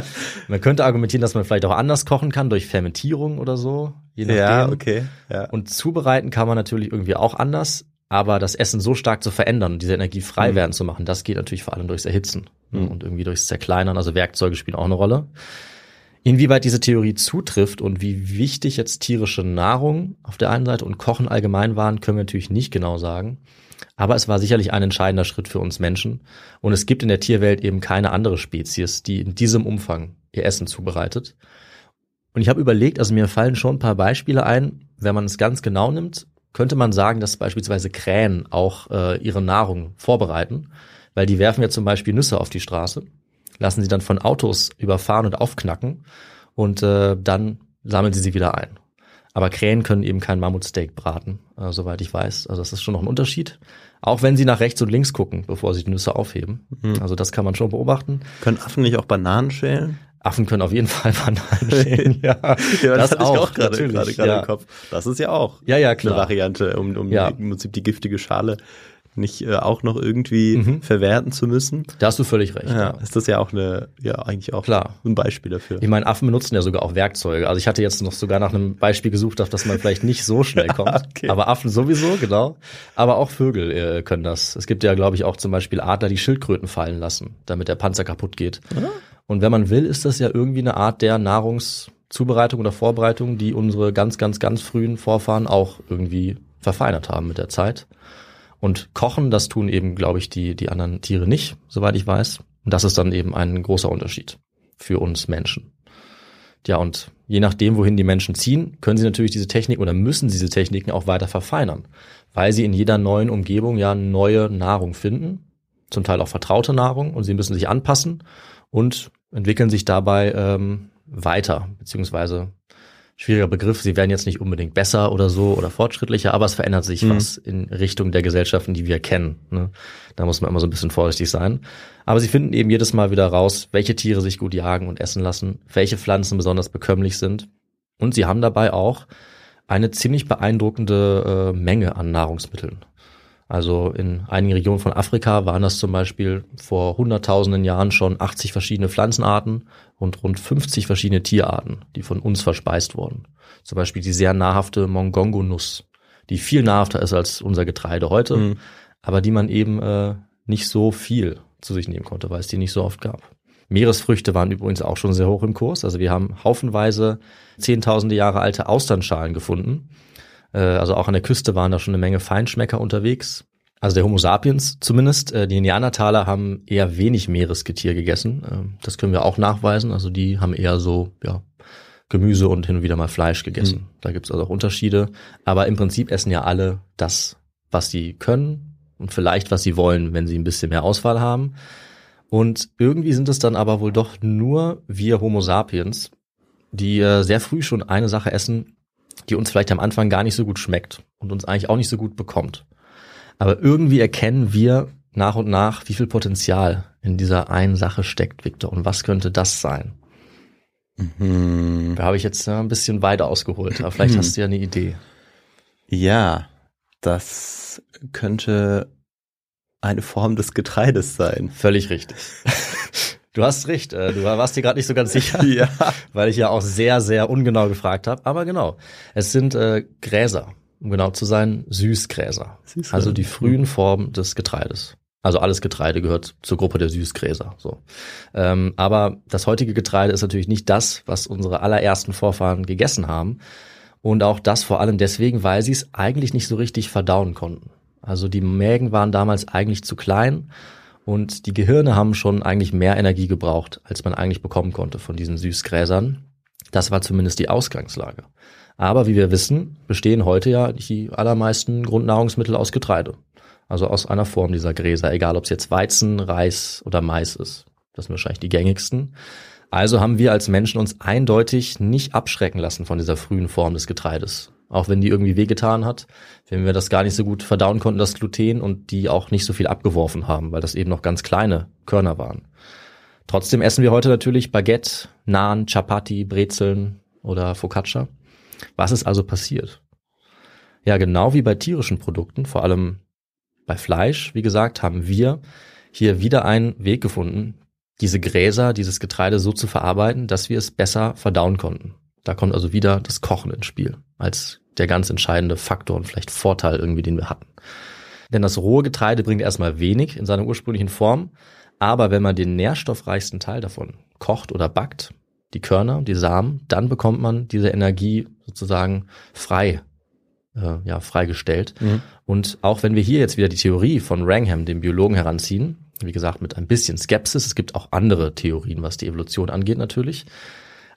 man könnte argumentieren, dass man vielleicht auch anders kochen kann, durch Fermentierung oder so. Je nachdem. Ja, okay. Ja. Und zubereiten kann man natürlich irgendwie auch anders, aber das Essen so stark zu verändern und diese Energie frei Mhm. werden zu machen, das geht natürlich vor allem durchs Erhitzen ne, Mhm. und irgendwie durchs Zerkleinern. Also Werkzeuge spielen auch eine Rolle. Inwieweit diese Theorie zutrifft und wie wichtig jetzt tierische Nahrung auf der einen Seite und Kochen allgemein waren, können wir natürlich nicht genau sagen. Aber es war sicherlich ein entscheidender Schritt für uns Menschen. Und es gibt in der Tierwelt eben keine andere Spezies, die in diesem Umfang ihr Essen zubereitet. Und ich habe überlegt, also mir fallen schon ein paar Beispiele ein, wenn man es ganz genau nimmt, könnte man sagen, dass beispielsweise Krähen auch äh, ihre Nahrung vorbereiten, weil die werfen ja zum Beispiel Nüsse auf die Straße, lassen sie dann von Autos überfahren und aufknacken und äh, dann sammeln sie sie wieder ein. Aber Krähen können eben kein Mammutsteak braten, äh, soweit ich weiß. Also das ist schon noch ein Unterschied. Auch wenn sie nach rechts und links gucken, bevor sie die Nüsse aufheben. Mhm. Also das kann man schon beobachten. Können Affen nicht auch Bananen schälen? Affen können auf jeden Fall Bananen schälen. ja, Ja, das, hatte ich auch gerade ja. im Kopf. Das ist ja auch Ja, ja, eine klar. Variante, um, um Ja. im Prinzip die giftige Schale nicht äh, auch noch irgendwie Mhm. verwerten zu müssen. Da hast du völlig recht. Ja, Ja. ist das ja auch eine, ja, eigentlich auch Klar. ein Beispiel dafür. Ich meine, Affen benutzen ja sogar auch Werkzeuge. Also ich hatte jetzt noch sogar nach einem Beispiel gesucht, auf das man vielleicht nicht so schnell kommt. Okay. Aber Affen sowieso, genau. Aber auch Vögel äh, können das. Es gibt ja, glaube ich, auch zum Beispiel Adler, die Schildkröten fallen lassen, damit der Panzer kaputt geht. Und wenn man will, ist das ja irgendwie eine Art der Nahrungszubereitung oder Vorbereitung, die unsere ganz, ganz, ganz frühen Vorfahren auch irgendwie verfeinert haben mit der Zeit. Und kochen, das tun eben, glaube ich, die, die anderen Tiere nicht, soweit ich weiß. Und das ist dann eben ein großer Unterschied für uns Menschen. Ja, und je nachdem, wohin die Menschen ziehen, können sie natürlich diese Technik oder müssen diese Techniken auch weiter verfeinern, weil sie in jeder neuen Umgebung ja neue Nahrung finden, zum Teil auch vertraute Nahrung, und sie müssen sich anpassen und entwickeln sich dabei ähm, weiter, beziehungsweise schwieriger Begriff, sie werden jetzt nicht unbedingt besser oder so oder fortschrittlicher, aber es verändert sich was in Richtung der Gesellschaften, die wir kennen. Ne? Da muss man immer so ein bisschen vorsichtig sein. Aber sie finden eben jedes Mal wieder raus, welche Tiere sich gut jagen und essen lassen, welche Pflanzen besonders bekömmlich sind. Und sie haben dabei auch eine ziemlich beeindruckende äh, Menge an Nahrungsmitteln. Also in einigen Regionen von Afrika waren das zum Beispiel vor hunderttausenden Jahren schon 80 verschiedene Pflanzenarten und rund 50 verschiedene Tierarten, die von uns verspeist wurden. Zum Beispiel die sehr nahrhafte Mongongo-Nuss, die viel nahrhafter ist als unser Getreide heute, Mhm. aber die man eben äh, nicht so viel zu sich nehmen konnte, weil es die nicht so oft gab. Meeresfrüchte waren übrigens auch schon sehr hoch im Kurs. Also wir haben haufenweise zehntausende Jahre alte Austernschalen gefunden. Äh, Also auch an der Küste waren da schon eine Menge Feinschmecker unterwegs. Also der Homo sapiens zumindest. Äh, Die Neandertaler haben eher wenig Meeresgetier gegessen. Ähm, Das können wir auch nachweisen. Also die haben eher so, ja, Gemüse und hin und wieder mal Fleisch gegessen. Da gibt's also auch Unterschiede. Aber im Prinzip essen ja alle das, was sie können und vielleicht was sie wollen, wenn sie ein bisschen mehr Auswahl haben. Und irgendwie sind es dann aber wohl doch nur wir Homo sapiens, die äh, sehr früh schon eine Sache essen, die uns vielleicht am Anfang gar nicht so gut schmeckt und uns eigentlich auch nicht so gut bekommt. Aber irgendwie erkennen wir nach und nach, wie viel Potenzial in dieser einen Sache steckt, Victor. Und was könnte das sein? Hm, Da habe ich jetzt äh, ein bisschen weiter ausgeholt, aber vielleicht hast du ja eine Idee. ja, das könnte eine Form des Getreides sein. Völlig richtig. Du hast recht, äh, du warst dir gerade nicht so ganz sicher, Ja. weil ich ja auch sehr, sehr ungenau gefragt habe. Aber genau, es sind äh, Gräser, um genau zu sein, Süßgräser. Süßgräser. Also die frühen Formen des Getreides. Also alles Getreide gehört zur Gruppe der Süßgräser. So. Ähm, aber das heutige Getreide ist natürlich nicht das, was unsere allerersten Vorfahren gegessen haben. Und auch das vor allem deswegen, weil sie es eigentlich nicht so richtig verdauen konnten. Also die Mägen waren damals eigentlich zu klein und die Gehirne haben schon eigentlich mehr Energie gebraucht, als man eigentlich bekommen konnte von diesen Süßgräsern. Das war zumindest die Ausgangslage. Aber wie wir wissen, bestehen heute ja die allermeisten Grundnahrungsmittel aus Getreide. Also aus einer Form dieser Gräser, egal ob es jetzt Weizen, Reis oder Mais ist. Das sind wahrscheinlich die gängigsten. Also haben wir als Menschen uns eindeutig nicht abschrecken lassen von dieser frühen Form des Getreides. Auch wenn die irgendwie wehgetan hat, wenn wir das gar nicht so gut verdauen konnten, das Gluten, und die auch nicht so viel abgeworfen haben, weil das eben noch ganz kleine Körner waren. Trotzdem essen wir heute natürlich Baguette, Naan, Chapati, Brezeln oder Focaccia. Was ist also passiert? Ja, genau wie bei tierischen Produkten, vor allem bei Fleisch, wie gesagt, haben wir hier wieder einen Weg gefunden, diese Gräser, dieses Getreide so zu verarbeiten, dass wir es besser verdauen konnten. Da kommt also wieder das Kochen ins Spiel, als der ganz entscheidende Faktor und vielleicht Vorteil irgendwie, den wir hatten. Denn das rohe Getreide bringt erstmal wenig in seiner ursprünglichen Form, aber wenn man den nährstoffreichsten Teil davon kocht oder backt, die Körner, die Samen, dann bekommt man diese Energie sozusagen frei, äh, ja, freigestellt. Und auch wenn wir hier jetzt wieder die Theorie von Wrangham, dem Biologen, heranziehen, wie gesagt, mit ein bisschen Skepsis, es gibt auch andere Theorien, was die Evolution angeht natürlich,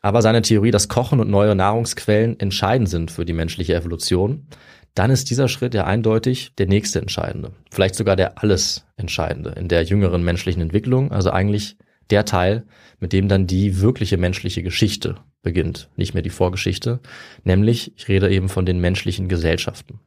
aber seine Theorie, dass Kochen und neue Nahrungsquellen entscheidend sind für die menschliche Evolution, dann ist dieser Schritt ja eindeutig der nächste entscheidende. Vielleicht sogar der alles entscheidende in der jüngeren menschlichen Entwicklung. Also eigentlich der Teil, mit dem dann die wirkliche menschliche Geschichte beginnt, nicht mehr die Vorgeschichte. Nämlich, ich rede eben von den menschlichen Gesellschaften.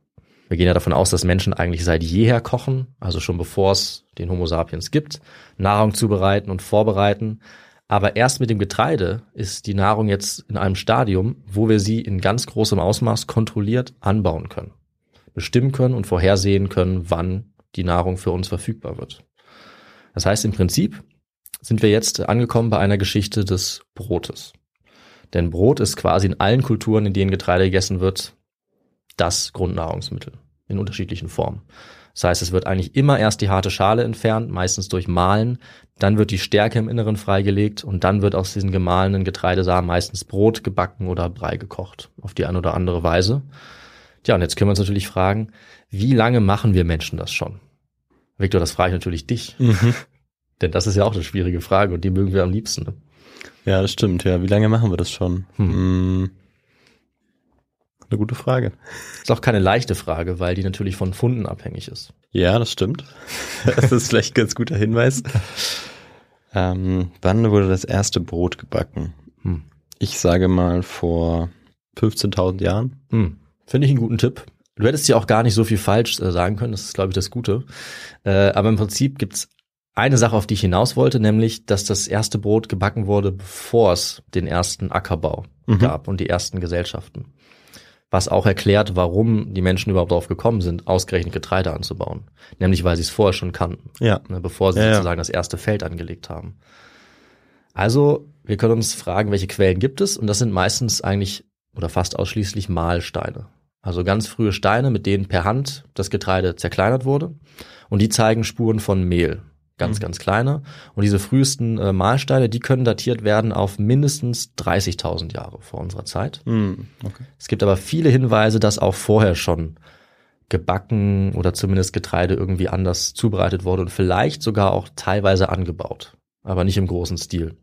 Wir gehen ja davon aus, dass Menschen eigentlich seit jeher kochen, also schon bevor es den Homo sapiens gibt, Nahrung zubereiten und vorbereiten. Aber erst mit dem Getreide ist die Nahrung jetzt in einem Stadium, wo wir sie in ganz großem Ausmaß kontrolliert anbauen können, bestimmen können und vorhersehen können, wann die Nahrung für uns verfügbar wird. Das heißt, im Prinzip sind wir jetzt angekommen bei einer Geschichte des Brotes. Denn Brot ist quasi in allen Kulturen, in denen Getreide gegessen wird, das Grundnahrungsmittel in unterschiedlichen Formen. Das heißt, es wird eigentlich immer erst die harte Schale entfernt, meistens durch Mahlen, dann wird die Stärke im Inneren freigelegt und dann wird aus diesen gemahlenen Getreidesamen meistens Brot gebacken oder Brei gekocht, auf die eine oder andere Weise. Tja, und jetzt können wir uns natürlich fragen, wie lange machen wir Menschen das schon? Victor, das frage ich natürlich dich. Mhm. Denn das ist ja auch eine schwierige Frage und die mögen wir am liebsten. Ne? Ja, das stimmt. Ja, wie lange machen wir das schon? Hm. Hm. Eine gute Frage. Ist auch keine leichte Frage, weil die natürlich von Funden abhängig ist. Ja, das stimmt. Das ist vielleicht ein ganz guter Hinweis. Ähm, wann wurde das erste Brot gebacken? Hm. Ich sage mal vor 15.000 Jahren. Hm. Finde ich einen guten Tipp. Du hättest ja auch gar nicht so viel falsch äh, sagen können, das ist, glaube ich, das Gute. Äh, aber im Prinzip gibt's eine Sache, auf die ich hinaus wollte, nämlich, dass das erste Brot gebacken wurde, bevor es den ersten Ackerbau mhm. gab und die ersten Gesellschaften. Was auch erklärt, warum die Menschen überhaupt darauf gekommen sind, ausgerechnet Getreide anzubauen. Nämlich, weil sie es vorher schon kannten. Ja. Ne, bevor sie ja, sozusagen ja. das erste Feld angelegt haben. Also, wir können uns fragen, welche Quellen gibt es? Und das sind meistens eigentlich oder fast ausschließlich Mahlsteine. Also ganz frühe Steine, mit denen per Hand das Getreide zerkleinert wurde. Und die zeigen Spuren von Mehl ganz, mhm. ganz kleine. Und diese frühesten äh, Mahlsteine, die können datiert werden auf mindestens 30.000 Jahre vor unserer Zeit. Mhm. Okay. Es gibt aber viele Hinweise, dass auch vorher schon gebacken oder zumindest Getreide irgendwie anders zubereitet wurde und vielleicht sogar auch teilweise angebaut, aber nicht im großen Stil.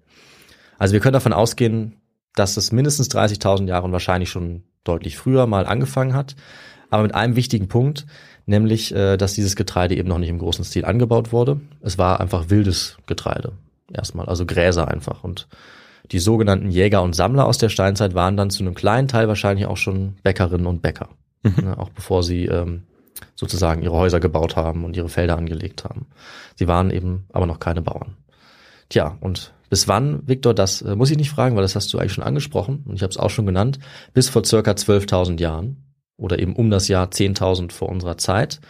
Also wir können davon ausgehen, dass es mindestens 30.000 Jahre und wahrscheinlich schon deutlich früher mal angefangen hat. Aber mit einem wichtigen Punkt, nämlich, äh, dass dieses Getreide eben noch nicht im großen Stil angebaut wurde. Es war einfach wildes Getreide erstmal, also Gräser einfach. Und die sogenannten Jäger und Sammler aus der Steinzeit waren dann zu einem kleinen Teil wahrscheinlich auch schon Bäckerinnen und Bäcker, mhm. ne, auch bevor sie ähm, sozusagen ihre Häuser gebaut haben und ihre Felder angelegt haben. Sie waren eben aber noch keine Bauern. Tja, und bis wann, Viktor, das äh, muss ich nicht fragen, weil das hast du eigentlich schon angesprochen und ich habe es auch schon genannt, bis vor circa 12.000 Jahren oder eben um das Jahr 10.000 vor unserer Zeit.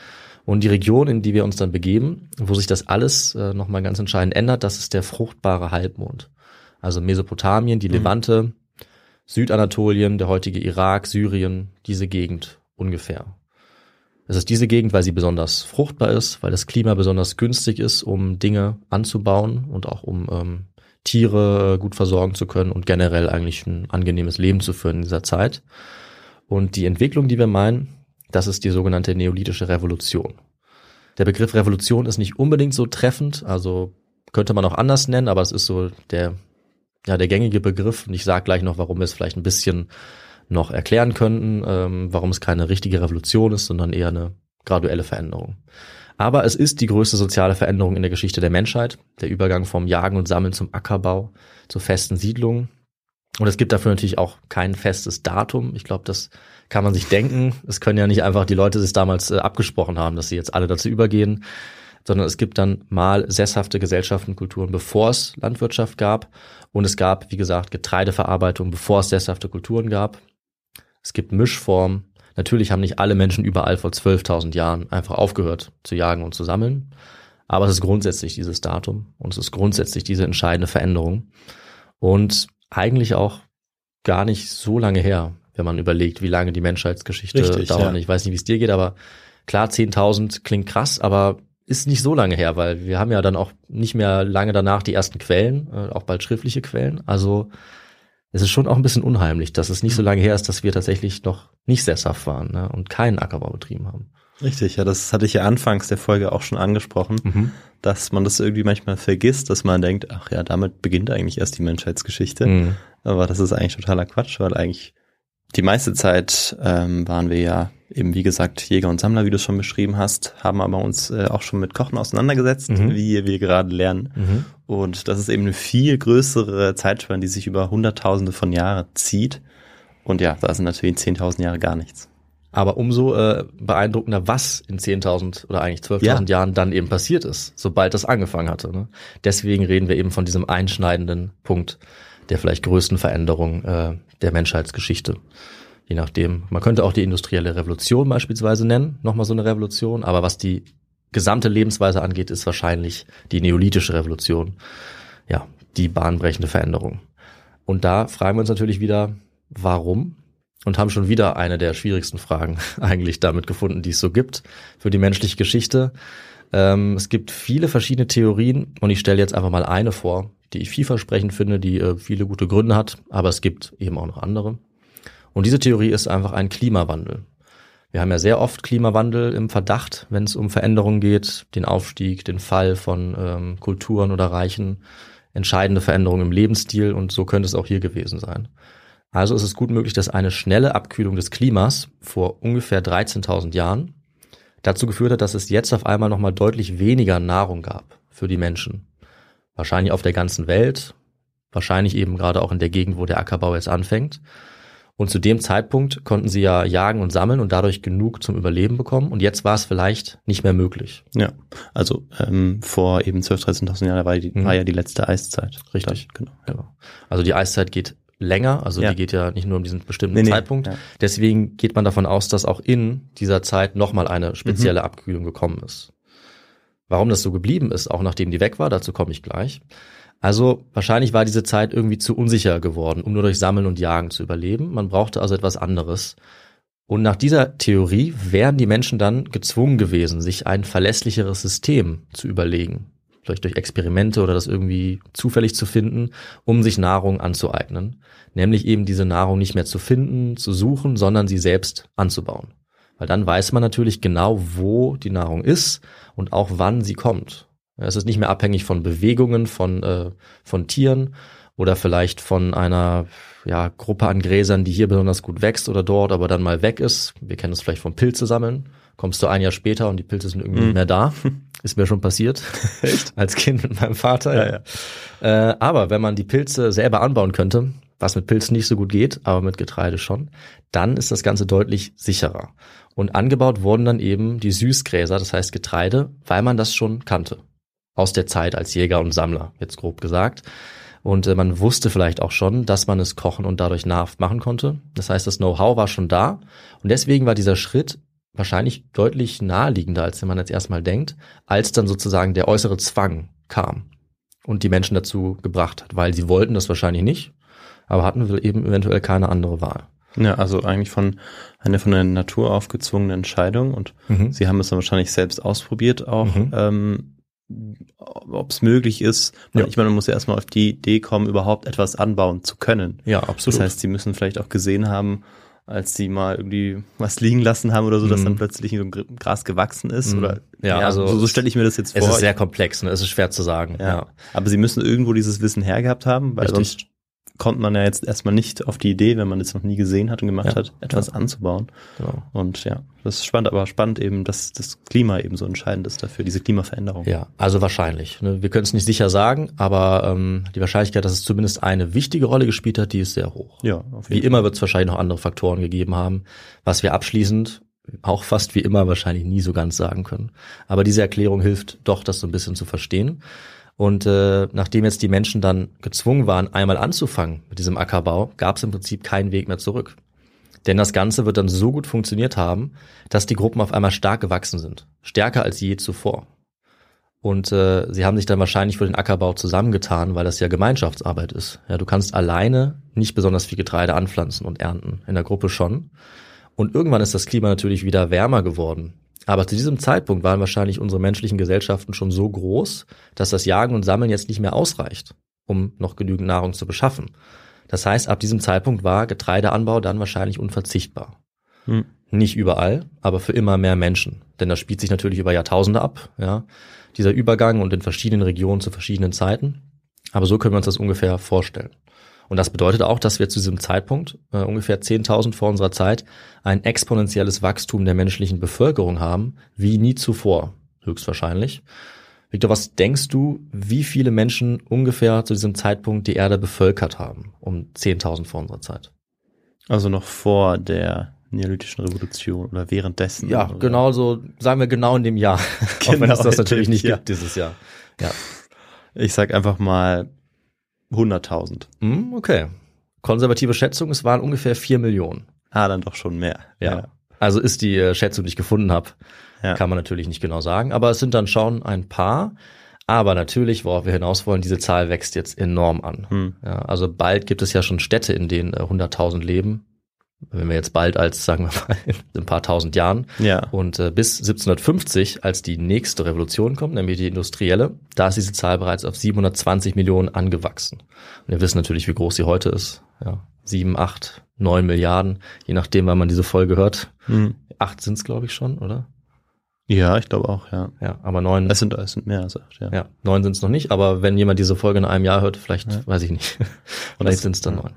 Und die Region, in die wir uns dann begeben, wo sich das alles äh, nochmal ganz entscheidend ändert, das ist der fruchtbare Halbmond. Also Mesopotamien, die mhm. Levante, Südanatolien, der heutige Irak, Syrien, diese Gegend ungefähr. Es ist diese Gegend, weil sie besonders fruchtbar ist, weil das Klima besonders günstig ist, um Dinge anzubauen und auch um ähm, Tiere gut versorgen zu können und generell eigentlich ein angenehmes Leben zu führen in dieser Zeit. Und die Entwicklung, die wir meinen, das ist die sogenannte neolithische Revolution. Der Begriff Revolution ist nicht unbedingt so treffend, also könnte man auch anders nennen, aber es ist so der, ja, der gängige Begriff. Und ich sage gleich noch, warum wir es vielleicht ein bisschen noch erklären könnten, ähm, warum es keine richtige Revolution ist, sondern eher eine graduelle Veränderung. Aber es ist die größte soziale Veränderung in der Geschichte der Menschheit, der Übergang vom Jagen und Sammeln zum Ackerbau, zu festen Siedlungen und es gibt dafür natürlich auch kein festes Datum. Ich glaube, das kann man sich denken. Es können ja nicht einfach die Leute sich damals äh, abgesprochen haben, dass sie jetzt alle dazu übergehen, sondern es gibt dann mal sesshafte Gesellschaften, Kulturen, bevor es Landwirtschaft gab. Und es gab, wie gesagt, Getreideverarbeitung, bevor es sesshafte Kulturen gab. Es gibt Mischformen. Natürlich haben nicht alle Menschen überall vor 12.000 Jahren einfach aufgehört zu jagen und zu sammeln. Aber es ist grundsätzlich dieses Datum und es ist grundsätzlich diese entscheidende Veränderung. Und eigentlich auch gar nicht so lange her, wenn man überlegt, wie lange die Menschheitsgeschichte Richtig, dauert. Ja. Ich weiß nicht, wie es dir geht, aber klar, 10.000 klingt krass, aber ist nicht so lange her, weil wir haben ja dann auch nicht mehr lange danach die ersten Quellen, äh, auch bald schriftliche Quellen. Also es ist schon auch ein bisschen unheimlich, dass es nicht so lange her ist, dass wir tatsächlich noch nicht sesshaft waren ne, und keinen Ackerbau betrieben haben. Richtig, ja, das hatte ich ja anfangs der Folge auch schon angesprochen, mhm. dass man das irgendwie manchmal vergisst, dass man denkt, ach ja, damit beginnt eigentlich erst die Menschheitsgeschichte. Mhm. Aber das ist eigentlich totaler Quatsch, weil eigentlich die meiste Zeit ähm, waren wir ja eben, wie gesagt, Jäger und Sammler, wie du es schon beschrieben hast, haben aber uns äh, auch schon mit Kochen auseinandergesetzt, Mhm. wie wir gerade lernen. Und das ist eben eine viel größere Zeitspanne, die sich über Hunderttausende von Jahren zieht. Und ja, da sind natürlich 10.000 Jahre gar nichts. Aber umso äh, beeindruckender, was in 10.000 oder eigentlich 12.000 Ja. Jahren dann eben passiert ist, sobald das angefangen hatte. Ne? Deswegen reden wir eben von diesem einschneidenden Punkt der vielleicht größten Veränderung äh, der Menschheitsgeschichte. Je nachdem. Man könnte auch die industrielle Revolution beispielsweise nennen, nochmal so eine Revolution. Aber was die gesamte Lebensweise angeht, ist wahrscheinlich die neolithische Revolution. Ja, die bahnbrechende Veränderung. Und da fragen wir uns natürlich wieder, warum? Und haben schon wieder eine der schwierigsten Fragen eigentlich damit gefunden, die es so gibt für die menschliche Geschichte. Ähm, es gibt viele verschiedene Theorien und ich stelle jetzt einfach mal eine vor, die ich vielversprechend finde, die äh, viele gute Gründe hat, aber es gibt eben auch noch andere. Und diese Theorie ist einfach ein Klimawandel. Wir haben ja sehr oft Klimawandel im Verdacht, wenn es um Veränderungen geht, den Aufstieg, den Fall von ähm, Kulturen oder Reichen, entscheidende Veränderungen im Lebensstil und so könnte es auch hier gewesen sein. Also ist es gut möglich, dass eine schnelle Abkühlung des Klimas vor ungefähr 13.000 Jahren dazu geführt hat, dass es jetzt auf einmal nochmal deutlich weniger Nahrung gab für die Menschen. Wahrscheinlich auf der ganzen Welt, wahrscheinlich eben gerade auch in der Gegend, wo der Ackerbau jetzt anfängt. Und zu dem Zeitpunkt konnten sie ja jagen und sammeln und dadurch genug zum Überleben bekommen. Und jetzt war es vielleicht nicht mehr möglich. Ja, also ähm, vor eben 12.000, 13.000 Jahren war, die, Mhm. war ja die letzte Eiszeit. Richtig. Dann, genau. Ja. Also die Eiszeit geht länger, also Ja. die geht ja nicht nur um diesen bestimmten Nee, nee, Zeitpunkt. ja. Deswegen geht man davon aus, dass auch in dieser Zeit nochmal eine spezielle Mhm. Abkühlung gekommen ist. Warum das so geblieben ist, auch nachdem die weg war, dazu komme ich gleich. Also wahrscheinlich war diese Zeit irgendwie zu unsicher geworden, um nur durch Sammeln und Jagen zu überleben. Man brauchte also etwas anderes. Und nach dieser Theorie wären die Menschen dann gezwungen gewesen, sich ein verlässlicheres System zu überlegen. Vielleicht durch Experimente oder das irgendwie zufällig zu finden, um sich Nahrung anzueignen. Nämlich eben diese Nahrung nicht mehr zu finden, zu suchen, sondern sie selbst anzubauen. Weil dann weiß man natürlich genau, wo die Nahrung ist und auch wann sie kommt. Es ist nicht mehr abhängig von Bewegungen von, äh, von Tieren oder vielleicht von einer ja, Gruppe an Gräsern, die hier besonders gut wächst oder dort, aber dann mal weg ist. Wir kennen es vielleicht vom Pilze sammeln. Kommst du ein Jahr später und die Pilze sind irgendwie Mhm. nicht mehr da. Ist mir schon passiert. Als Kind mit meinem Vater. Ja, Äh, aber wenn man die Pilze selber anbauen könnte, was mit Pilzen nicht so gut geht, aber mit Getreide schon, dann ist das Ganze deutlich sicherer. Und angebaut wurden dann eben die Süßgräser, das heißt Getreide, weil man das schon kannte. Aus der Zeit als Jäger und Sammler, jetzt grob gesagt. Und äh, man wusste vielleicht auch schon, dass man es kochen und dadurch nahrhaft machen konnte. Das heißt, das Know-how war schon da. Und deswegen war dieser Schritt wahrscheinlich deutlich naheliegender, als wenn man jetzt erstmal denkt, als dann sozusagen der äußere Zwang kam und die Menschen dazu gebracht hat, weil sie wollten das wahrscheinlich nicht, aber hatten eben eventuell keine andere Wahl. Ja, also eigentlich von eine von der Natur aufgezwungene Entscheidung und Mhm. sie haben es dann wahrscheinlich selbst ausprobiert auch, Mhm. ähm, ob es möglich ist. Ja. Ich meine, man muss ja erstmal auf die Idee kommen, überhaupt etwas anbauen zu können. Ja, absolut. Das heißt, sie müssen vielleicht auch gesehen haben, als sie mal irgendwie was liegen lassen haben oder so, dass Mhm. dann plötzlich so ein Gr- Gras gewachsen ist Mhm. oder Ja, also so, so stelle ich mir das jetzt es vor. ist sehr komplex, ne? es ist schwer zu sagen. ja. Ja. Aber sie müssen irgendwo dieses Wissen hergehabt haben, weil Richtig. sonst kommt man ja jetzt erstmal nicht auf die Idee, wenn man es noch nie gesehen hat und gemacht Ja. hat, etwas anzubauen. Genau. Und ja, das ist spannend, aber spannend eben, dass das Klima eben so entscheidend ist dafür, diese Klimaveränderung. Ja, also wahrscheinlich. Ne? Wir können es nicht sicher sagen, aber ähm, die Wahrscheinlichkeit, dass es zumindest eine wichtige Rolle gespielt hat, die ist sehr hoch. Ja, auf Wie jeden immer wird es wahrscheinlich noch andere Faktoren gegeben haben, was wir abschließend auch fast wie immer wahrscheinlich nie so ganz sagen können. Aber diese Erklärung hilft doch, das so ein bisschen zu verstehen. Und äh, nachdem jetzt die Menschen dann gezwungen waren, einmal anzufangen mit diesem Ackerbau, gab es im Prinzip keinen Weg mehr zurück. Denn das Ganze wird dann so gut funktioniert haben, dass die Gruppen auf einmal stark gewachsen sind. Stärker als je zuvor. Und äh, sie haben sich dann wahrscheinlich für den Ackerbau zusammengetan, weil das ja Gemeinschaftsarbeit ist. Ja, du kannst alleine nicht besonders viel Getreide anpflanzen und ernten, in der Gruppe schon. Und irgendwann ist das Klima natürlich wieder wärmer geworden. Aber zu diesem Zeitpunkt waren wahrscheinlich unsere menschlichen Gesellschaften schon so groß, dass das Jagen und Sammeln jetzt nicht mehr ausreicht, um noch genügend Nahrung zu beschaffen. Das heißt, ab diesem Zeitpunkt war Getreideanbau dann wahrscheinlich unverzichtbar. Hm. Nicht überall, aber für immer mehr Menschen. Denn das spielt sich natürlich über Jahrtausende ab, ja. Dieser Übergang und in verschiedenen Regionen zu verschiedenen Zeiten. Aber so können wir uns das ungefähr vorstellen. Und das bedeutet auch, dass wir zu diesem Zeitpunkt, äh, ungefähr 10.000 vor unserer Zeit, ein exponentielles Wachstum der menschlichen Bevölkerung haben, wie nie zuvor, höchstwahrscheinlich. Victor, was denkst du, wie viele Menschen ungefähr zu diesem Zeitpunkt die Erde bevölkert haben, um 10.000 vor unserer Zeit? Also noch vor der Neolithischen Revolution oder währenddessen. Ja, oder? genau so, sagen wir genau in dem Jahr. Auch wenn Genau es das in natürlich nicht Jahr. gibt dieses Jahr. Ja. Ich sag einfach mal 100.000. Hm, okay. Konservative Schätzung, es waren ungefähr vier Millionen. Ah, dann doch schon mehr. Ja. Also ist die äh, Schätzung, die ich gefunden habe, Ja. kann man natürlich nicht genau sagen, aber es sind dann schon ein paar. Aber natürlich, worauf wir hinaus wollen, diese Zahl wächst jetzt enorm an. Hm. Ja, also bald gibt es ja schon Städte, in denen äh, 100.000 leben. Wenn wir jetzt bald als, sagen wir mal, in ein paar tausend Jahren. Ja. Und äh, bis 1750, als die nächste Revolution kommt, nämlich die industrielle, da ist diese Zahl bereits auf 720 Millionen angewachsen. Und wir wissen natürlich, wie groß sie heute ist. Ja, sieben, acht, neun Milliarden, je nachdem, wann man diese Folge hört. Hm. Acht sind's, glaube ich, schon, oder? Ja, ich glaube auch, ja. Ja, aber neun, Es sind, es sind mehr als acht, ja. ja, neun sind's noch nicht. Aber wenn jemand diese Folge in einem Jahr hört, vielleicht, Ja. weiß ich nicht. Und vielleicht das- sind's dann neun.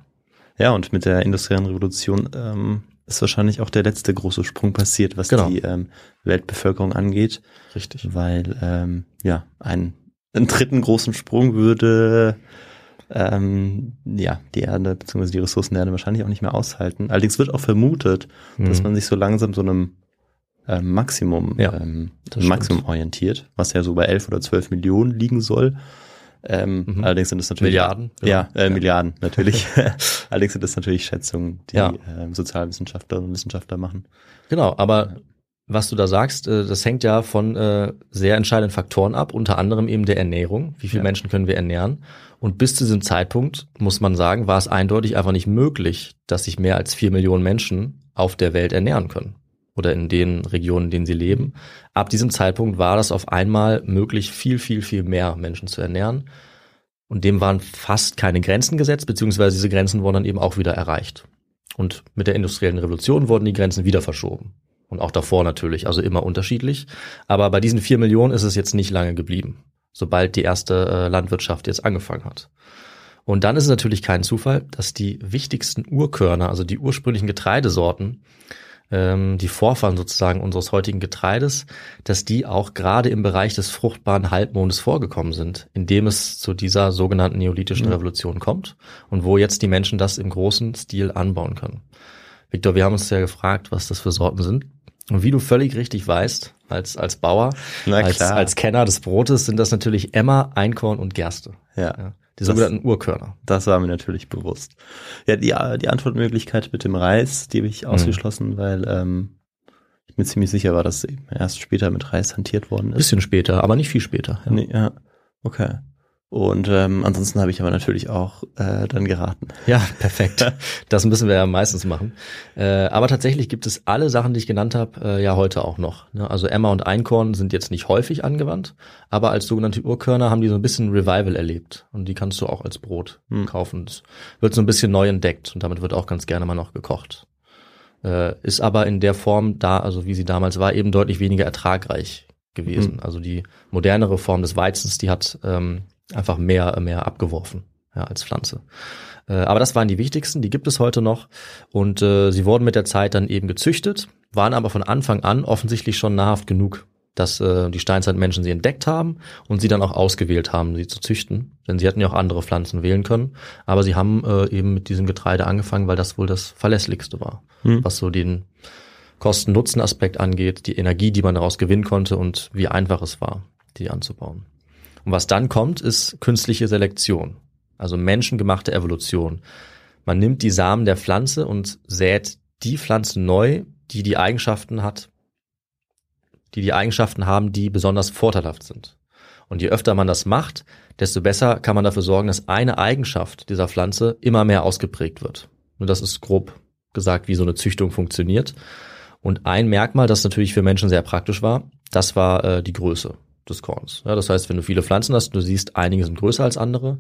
Ja, und mit der industriellen Revolution ähm, ist wahrscheinlich auch der letzte große Sprung passiert, was Genau. die ähm, Weltbevölkerung angeht, Richtig. weil ähm, ja ein einen dritten großen Sprung würde ähm, ja die Erde bzw. die Ressourcen der Erde wahrscheinlich auch nicht mehr aushalten. Allerdings wird auch vermutet, dass Mhm. man sich so langsam so einem ähm, Maximum Ja, ähm, Maximum orientiert, was ja so bei 11 oder 12 Millionen liegen soll. Ähm, Mhm. Allerdings sind es natürlich Milliarden, Ja, genau. äh, Ja. Milliarden natürlich. Allerdings sind das natürlich Schätzungen, die Ja. ähm, Sozialwissenschaftler und Wissenschaftler machen. Genau, aber was du da sagst, äh, das hängt ja von äh, sehr entscheidenden Faktoren ab, unter anderem eben der Ernährung. Wie viele Ja. Menschen können wir ernähren? Und bis zu diesem Zeitpunkt, muss man sagen, war es eindeutig einfach nicht möglich, dass sich mehr als vier Millionen Menschen auf der Welt ernähren können. Oder in den Regionen, in denen sie leben. Ab diesem Zeitpunkt war das auf einmal möglich, viel, viel, viel mehr Menschen zu ernähren. Und dem waren fast keine Grenzen gesetzt, beziehungsweise diese Grenzen wurden dann eben auch wieder erreicht. Und mit der industriellen Revolution wurden die Grenzen wieder verschoben. Und auch davor natürlich, also immer unterschiedlich. Aber bei diesen vier Millionen ist es jetzt nicht lange geblieben, sobald die erste äh, Landwirtschaft jetzt angefangen hat. Und dann ist es natürlich kein Zufall, dass die wichtigsten Urkörner, also die ursprünglichen Getreidesorten, ähm, die Vorfahren sozusagen unseres heutigen Getreides, dass die auch gerade im Bereich des fruchtbaren Halbmondes vorgekommen sind, in dem es zu dieser sogenannten neolithischen Mhm. Revolution kommt und wo jetzt die Menschen das im großen Stil anbauen können. Victor, wir haben uns ja gefragt, was das für Sorten sind. Und wie du völlig richtig weißt, als, als Bauer, als, als Kenner des Brotes, sind das natürlich Emmer, Einkorn und Gerste. Ja, Ja, die Das- sogenannten Urkörner. das war mir natürlich bewusst. Ja, die, die Antwortmöglichkeit mit dem Reis, die habe ich Mhm. ausgeschlossen, weil ähm, ich mir ziemlich sicher war, dass eben erst später mit Reis hantiert worden ist. Bisschen später, aber nicht viel später. Ja. Nee, ja, okay. Und ähm, ansonsten habe ich aber natürlich auch äh, dann geraten. Ja, perfekt. Das müssen wir ja meistens machen. Äh, aber tatsächlich gibt es alle Sachen, die ich genannt habe, äh, ja heute auch noch. Ne? Also Emma und Einkorn sind jetzt nicht häufig angewandt, aber als sogenannte Urkörner haben die so ein bisschen Revival erlebt. Und die kannst du auch als Brot Hm. kaufen. Das wird so ein bisschen neu entdeckt und damit wird auch ganz gerne mal noch gekocht. Äh, ist aber in der Form da, also wie sie damals war, eben deutlich weniger ertragreich gewesen. Hm. Also die modernere Form des Weizens, die hat ähm, einfach mehr, mehr abgeworfen ja, als Pflanze. Äh, aber das waren die wichtigsten, die gibt es heute noch. Und äh, sie wurden mit der Zeit dann eben gezüchtet, waren aber von Anfang an offensichtlich schon nahrhaft genug, dass äh, die Steinzeitmenschen sie entdeckt haben und sie dann auch ausgewählt haben, sie zu züchten. Denn sie hätten ja auch andere Pflanzen wählen können. Aber sie haben äh, eben mit diesem Getreide angefangen, weil das wohl das verlässlichste war, Hm. was so den Kosten-Nutzen-Aspekt angeht, die Energie, die man daraus gewinnen konnte und wie einfach es war, die anzubauen. Und was dann kommt, ist künstliche Selektion, also menschengemachte Evolution. Man nimmt die Samen der Pflanze und sät die Pflanze neu, die die Eigenschaften hat, die die Eigenschaften haben, die besonders vorteilhaft sind. Und je öfter man das macht, desto besser kann man dafür sorgen, dass eine Eigenschaft dieser Pflanze immer mehr ausgeprägt wird. Und das ist grob gesagt, wie so eine Züchtung funktioniert. Und ein Merkmal, das natürlich für Menschen sehr praktisch war, das war äh, die Größe des Korns. Ja, das heißt, wenn du viele Pflanzen hast, du siehst, einige sind größer als andere,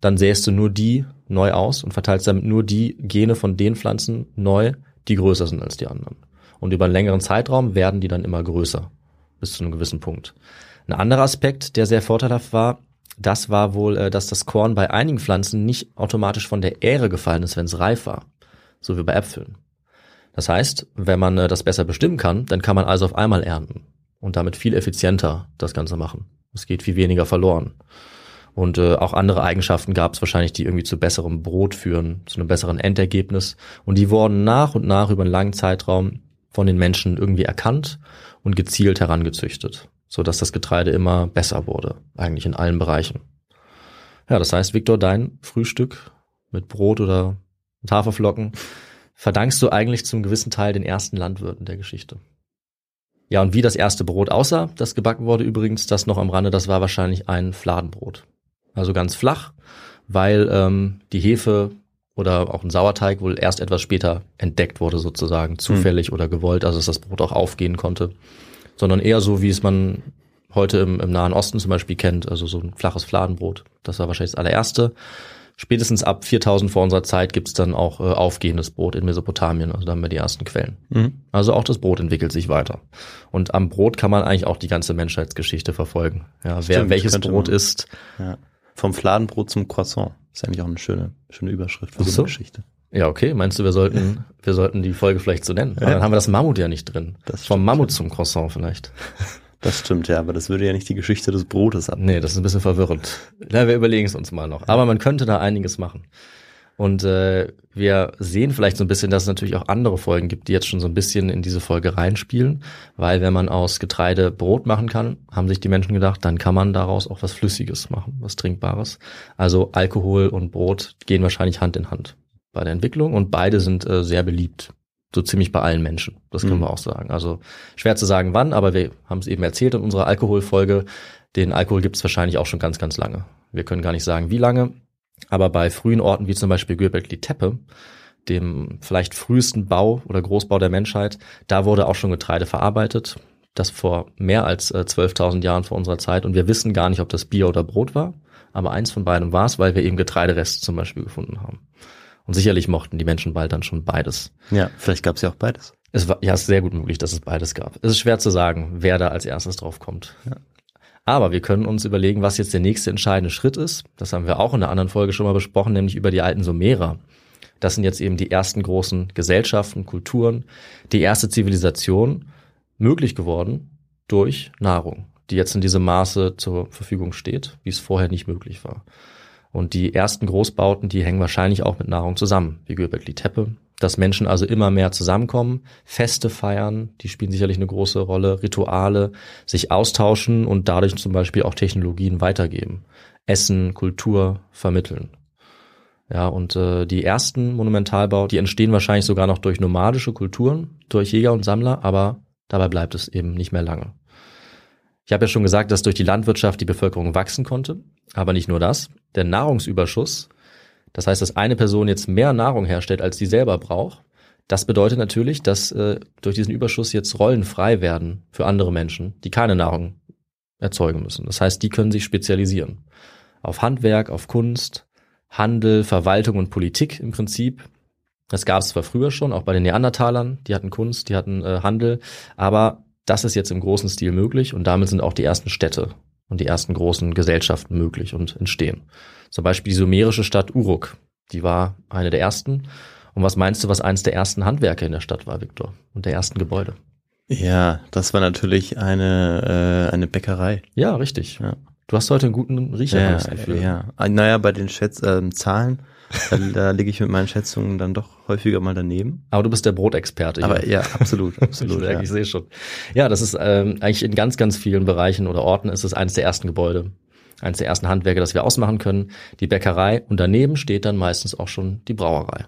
dann säst du nur die neu aus und verteilst damit nur die Gene von den Pflanzen neu, die größer sind als die anderen. Und über einen längeren Zeitraum werden die dann immer größer, bis zu einem gewissen Punkt. Ein anderer Aspekt, der sehr vorteilhaft war, das war wohl, äh, dass das Korn bei einigen Pflanzen nicht automatisch von der Ähre gefallen ist, wenn es reif war. So wie bei Äpfeln. Das heißt, wenn man äh, das besser bestimmen kann, dann kann man also auf einmal ernten und damit viel effizienter das Ganze machen. Es geht viel weniger verloren. Und äh, auch andere Eigenschaften gab es wahrscheinlich, die irgendwie zu besserem Brot führen, zu einem besseren Endergebnis. Und die wurden nach und nach über einen langen Zeitraum von den Menschen irgendwie erkannt und gezielt herangezüchtet, so dass das Getreide immer besser wurde, eigentlich in allen Bereichen. Ja, das heißt, Viktor, dein Frühstück mit Brot oder mit Haferflocken verdankst du eigentlich zum gewissen Teil den ersten Landwirten der Geschichte. Ja, und wie das erste Brot aussah, das gebacken wurde übrigens, das noch am Rande, das war wahrscheinlich ein Fladenbrot. Also ganz flach, weil ähm, die Hefe oder auch ein Sauerteig wohl erst etwas später entdeckt wurde, sozusagen, zufällig hm. oder gewollt, also dass das Brot auch aufgehen konnte. Sondern eher so, wie es man heute im, im Nahen Osten zum Beispiel kennt, also so ein flaches Fladenbrot. Das war wahrscheinlich das allererste. Spätestens ab 4000 vor unserer Zeit gibt's dann auch äh, aufgehendes Brot in Mesopotamien. Also da haben wir die ersten Quellen. Mhm. Also auch das Brot entwickelt sich weiter. Und am Brot kann man eigentlich auch die ganze Menschheitsgeschichte verfolgen. Ja, Stimmt, wer welches Brot man, isst. Ja. Vom Fladenbrot zum Croissant. Ist eigentlich auch eine schöne, schöne Überschrift für so, so eine Geschichte. Ja, okay. Meinst du, wir sollten, wir sollten die Folge vielleicht so nennen? Ja. dann haben wir das Mammut ja nicht drin. Das Vom Mammut zum Croissant vielleicht. Das stimmt, ja, aber das würde ja nicht die Geschichte des Brotes ab. Nee, das ist ein bisschen verwirrend. Na, wir überlegen es uns mal noch. Aber man könnte da einiges machen. Und äh, wir sehen vielleicht so ein bisschen, dass es natürlich auch andere Folgen gibt, die jetzt schon so ein bisschen in diese Folge reinspielen. Weil wenn man aus Getreide Brot machen kann, haben sich die Menschen gedacht, dann kann man daraus auch was Flüssiges machen, was Trinkbares. Also Alkohol und Brot gehen wahrscheinlich Hand in Hand bei der Entwicklung und beide sind äh, sehr beliebt so ziemlich bei allen Menschen. Das können mhm. wir auch sagen. Also schwer zu sagen wann, aber wir haben es eben erzählt in unserer Alkoholfolge. Den Alkohol gibt es wahrscheinlich auch schon ganz, ganz lange. Wir können gar nicht sagen, wie lange. Aber bei frühen Orten wie zum Beispiel Göbekli Tepe, dem vielleicht frühesten Bau oder Großbau der Menschheit, da wurde auch schon Getreide verarbeitet. Das vor mehr als äh, 12.000 Jahren vor unserer Zeit. Und wir wissen gar nicht, ob das Bier oder Brot war. Aber eins von beidem war es, weil wir eben Getreidereste zum Beispiel gefunden haben. Und sicherlich mochten die Menschen bald dann schon beides. Ja, vielleicht gab es ja auch beides. Es war ja sehr gut möglich, dass es beides gab. Es ist schwer zu sagen, wer da als erstes drauf kommt. Ja. Aber wir können uns überlegen, was jetzt der nächste entscheidende Schritt ist. Das haben wir auch in einer anderen Folge schon mal besprochen, nämlich über die alten Sumerer. Das sind jetzt eben die ersten großen Gesellschaften, Kulturen, die erste Zivilisation möglich geworden durch Nahrung, die jetzt in diesem Maße zur Verfügung steht, wie es vorher nicht möglich war. Und die ersten Großbauten, die hängen wahrscheinlich auch mit Nahrung zusammen, wie Göbekli Tepe. Dass Menschen also immer mehr zusammenkommen, Feste feiern, die spielen sicherlich eine große Rolle, Rituale, sich austauschen und dadurch zum Beispiel auch Technologien weitergeben. Essen, Kultur vermitteln. Ja, und äh, die ersten Monumentalbauten, die entstehen wahrscheinlich sogar noch durch nomadische Kulturen, durch Jäger und Sammler, aber dabei bleibt es eben nicht mehr lange. Ich habe ja schon gesagt, dass durch die Landwirtschaft die Bevölkerung wachsen konnte, aber nicht nur das. Der Nahrungsüberschuss, das heißt, dass eine Person jetzt mehr Nahrung herstellt, als sie selber braucht, das bedeutet natürlich, dass äh, durch diesen Überschuss jetzt Rollen frei werden für andere Menschen, die keine Nahrung erzeugen müssen. Das heißt, die können sich spezialisieren. Auf Handwerk, auf Kunst, Handel, Verwaltung und Politik im Prinzip. Das gab es zwar früher schon, auch bei den Neandertalern, die hatten Kunst, die hatten äh, Handel, aber das ist jetzt im großen Stil möglich und damit sind auch die ersten Städte und die ersten großen Gesellschaften möglich und entstehen. Zum Beispiel die sumerische Stadt Uruk, die war eine der ersten. Und was meinst du, was eines der ersten Handwerke in der Stadt war, Viktor? Und der ersten Gebäude? Ja, das war natürlich eine, äh, eine Bäckerei. Ja, richtig. Ja. Du hast heute einen guten Riecher, ja, Ja, naja, bei den Schätz äh, Zahlen da, da liege ich mit meinen Schätzungen dann doch häufiger mal daneben. Aber du bist der Brotexperte. Aber ja, absolut, absolut. ich, ja. ich sehe schon. Ja, das ist ähm, eigentlich in ganz, ganz vielen Bereichen oder Orten ist es eines der ersten Gebäude, eines der ersten Handwerke, das wir ausmachen können. Die Bäckerei und daneben steht dann meistens auch schon die Brauerei.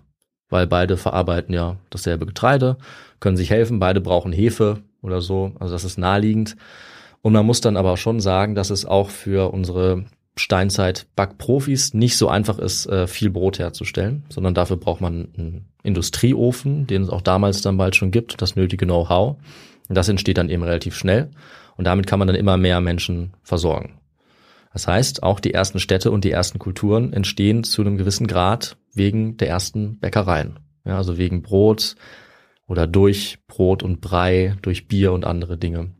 Weil beide verarbeiten ja dasselbe Getreide, können sich helfen, beide brauchen Hefe oder so. Also das ist naheliegend. Und man muss dann aber schon sagen, dass es auch für unsere Steinzeit-Backprofis nicht so einfach ist, äh, viel Brot herzustellen, sondern dafür braucht man einen Industrieofen, den es auch damals dann bald schon gibt, das nötige Know-how. Und das entsteht dann eben relativ schnell. Und damit kann man dann immer mehr Menschen versorgen. Das heißt, auch die ersten Städte und die ersten Kulturen entstehen zu einem gewissen Grad wegen der ersten Bäckereien. Ja, also wegen Brot oder durch Brot und Brei, durch Bier und andere Dinge.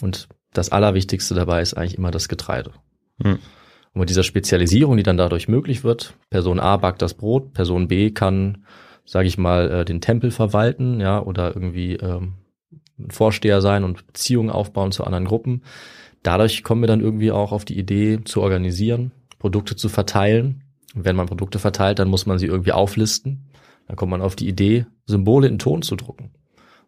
Und das Allerwichtigste dabei ist eigentlich immer das Getreide. Hm. Und mit dieser Spezialisierung, die dann dadurch möglich wird, Person A backt das Brot, Person B kann, sage ich mal, äh, den Tempel verwalten, ja, oder irgendwie ähm, ein Vorsteher sein und Beziehungen aufbauen zu anderen Gruppen. Dadurch kommen wir dann irgendwie auch auf die Idee zu organisieren, Produkte zu verteilen. Und wenn man Produkte verteilt, dann muss man sie irgendwie auflisten. Dann kommt man auf die Idee, Symbole in Ton zu drucken,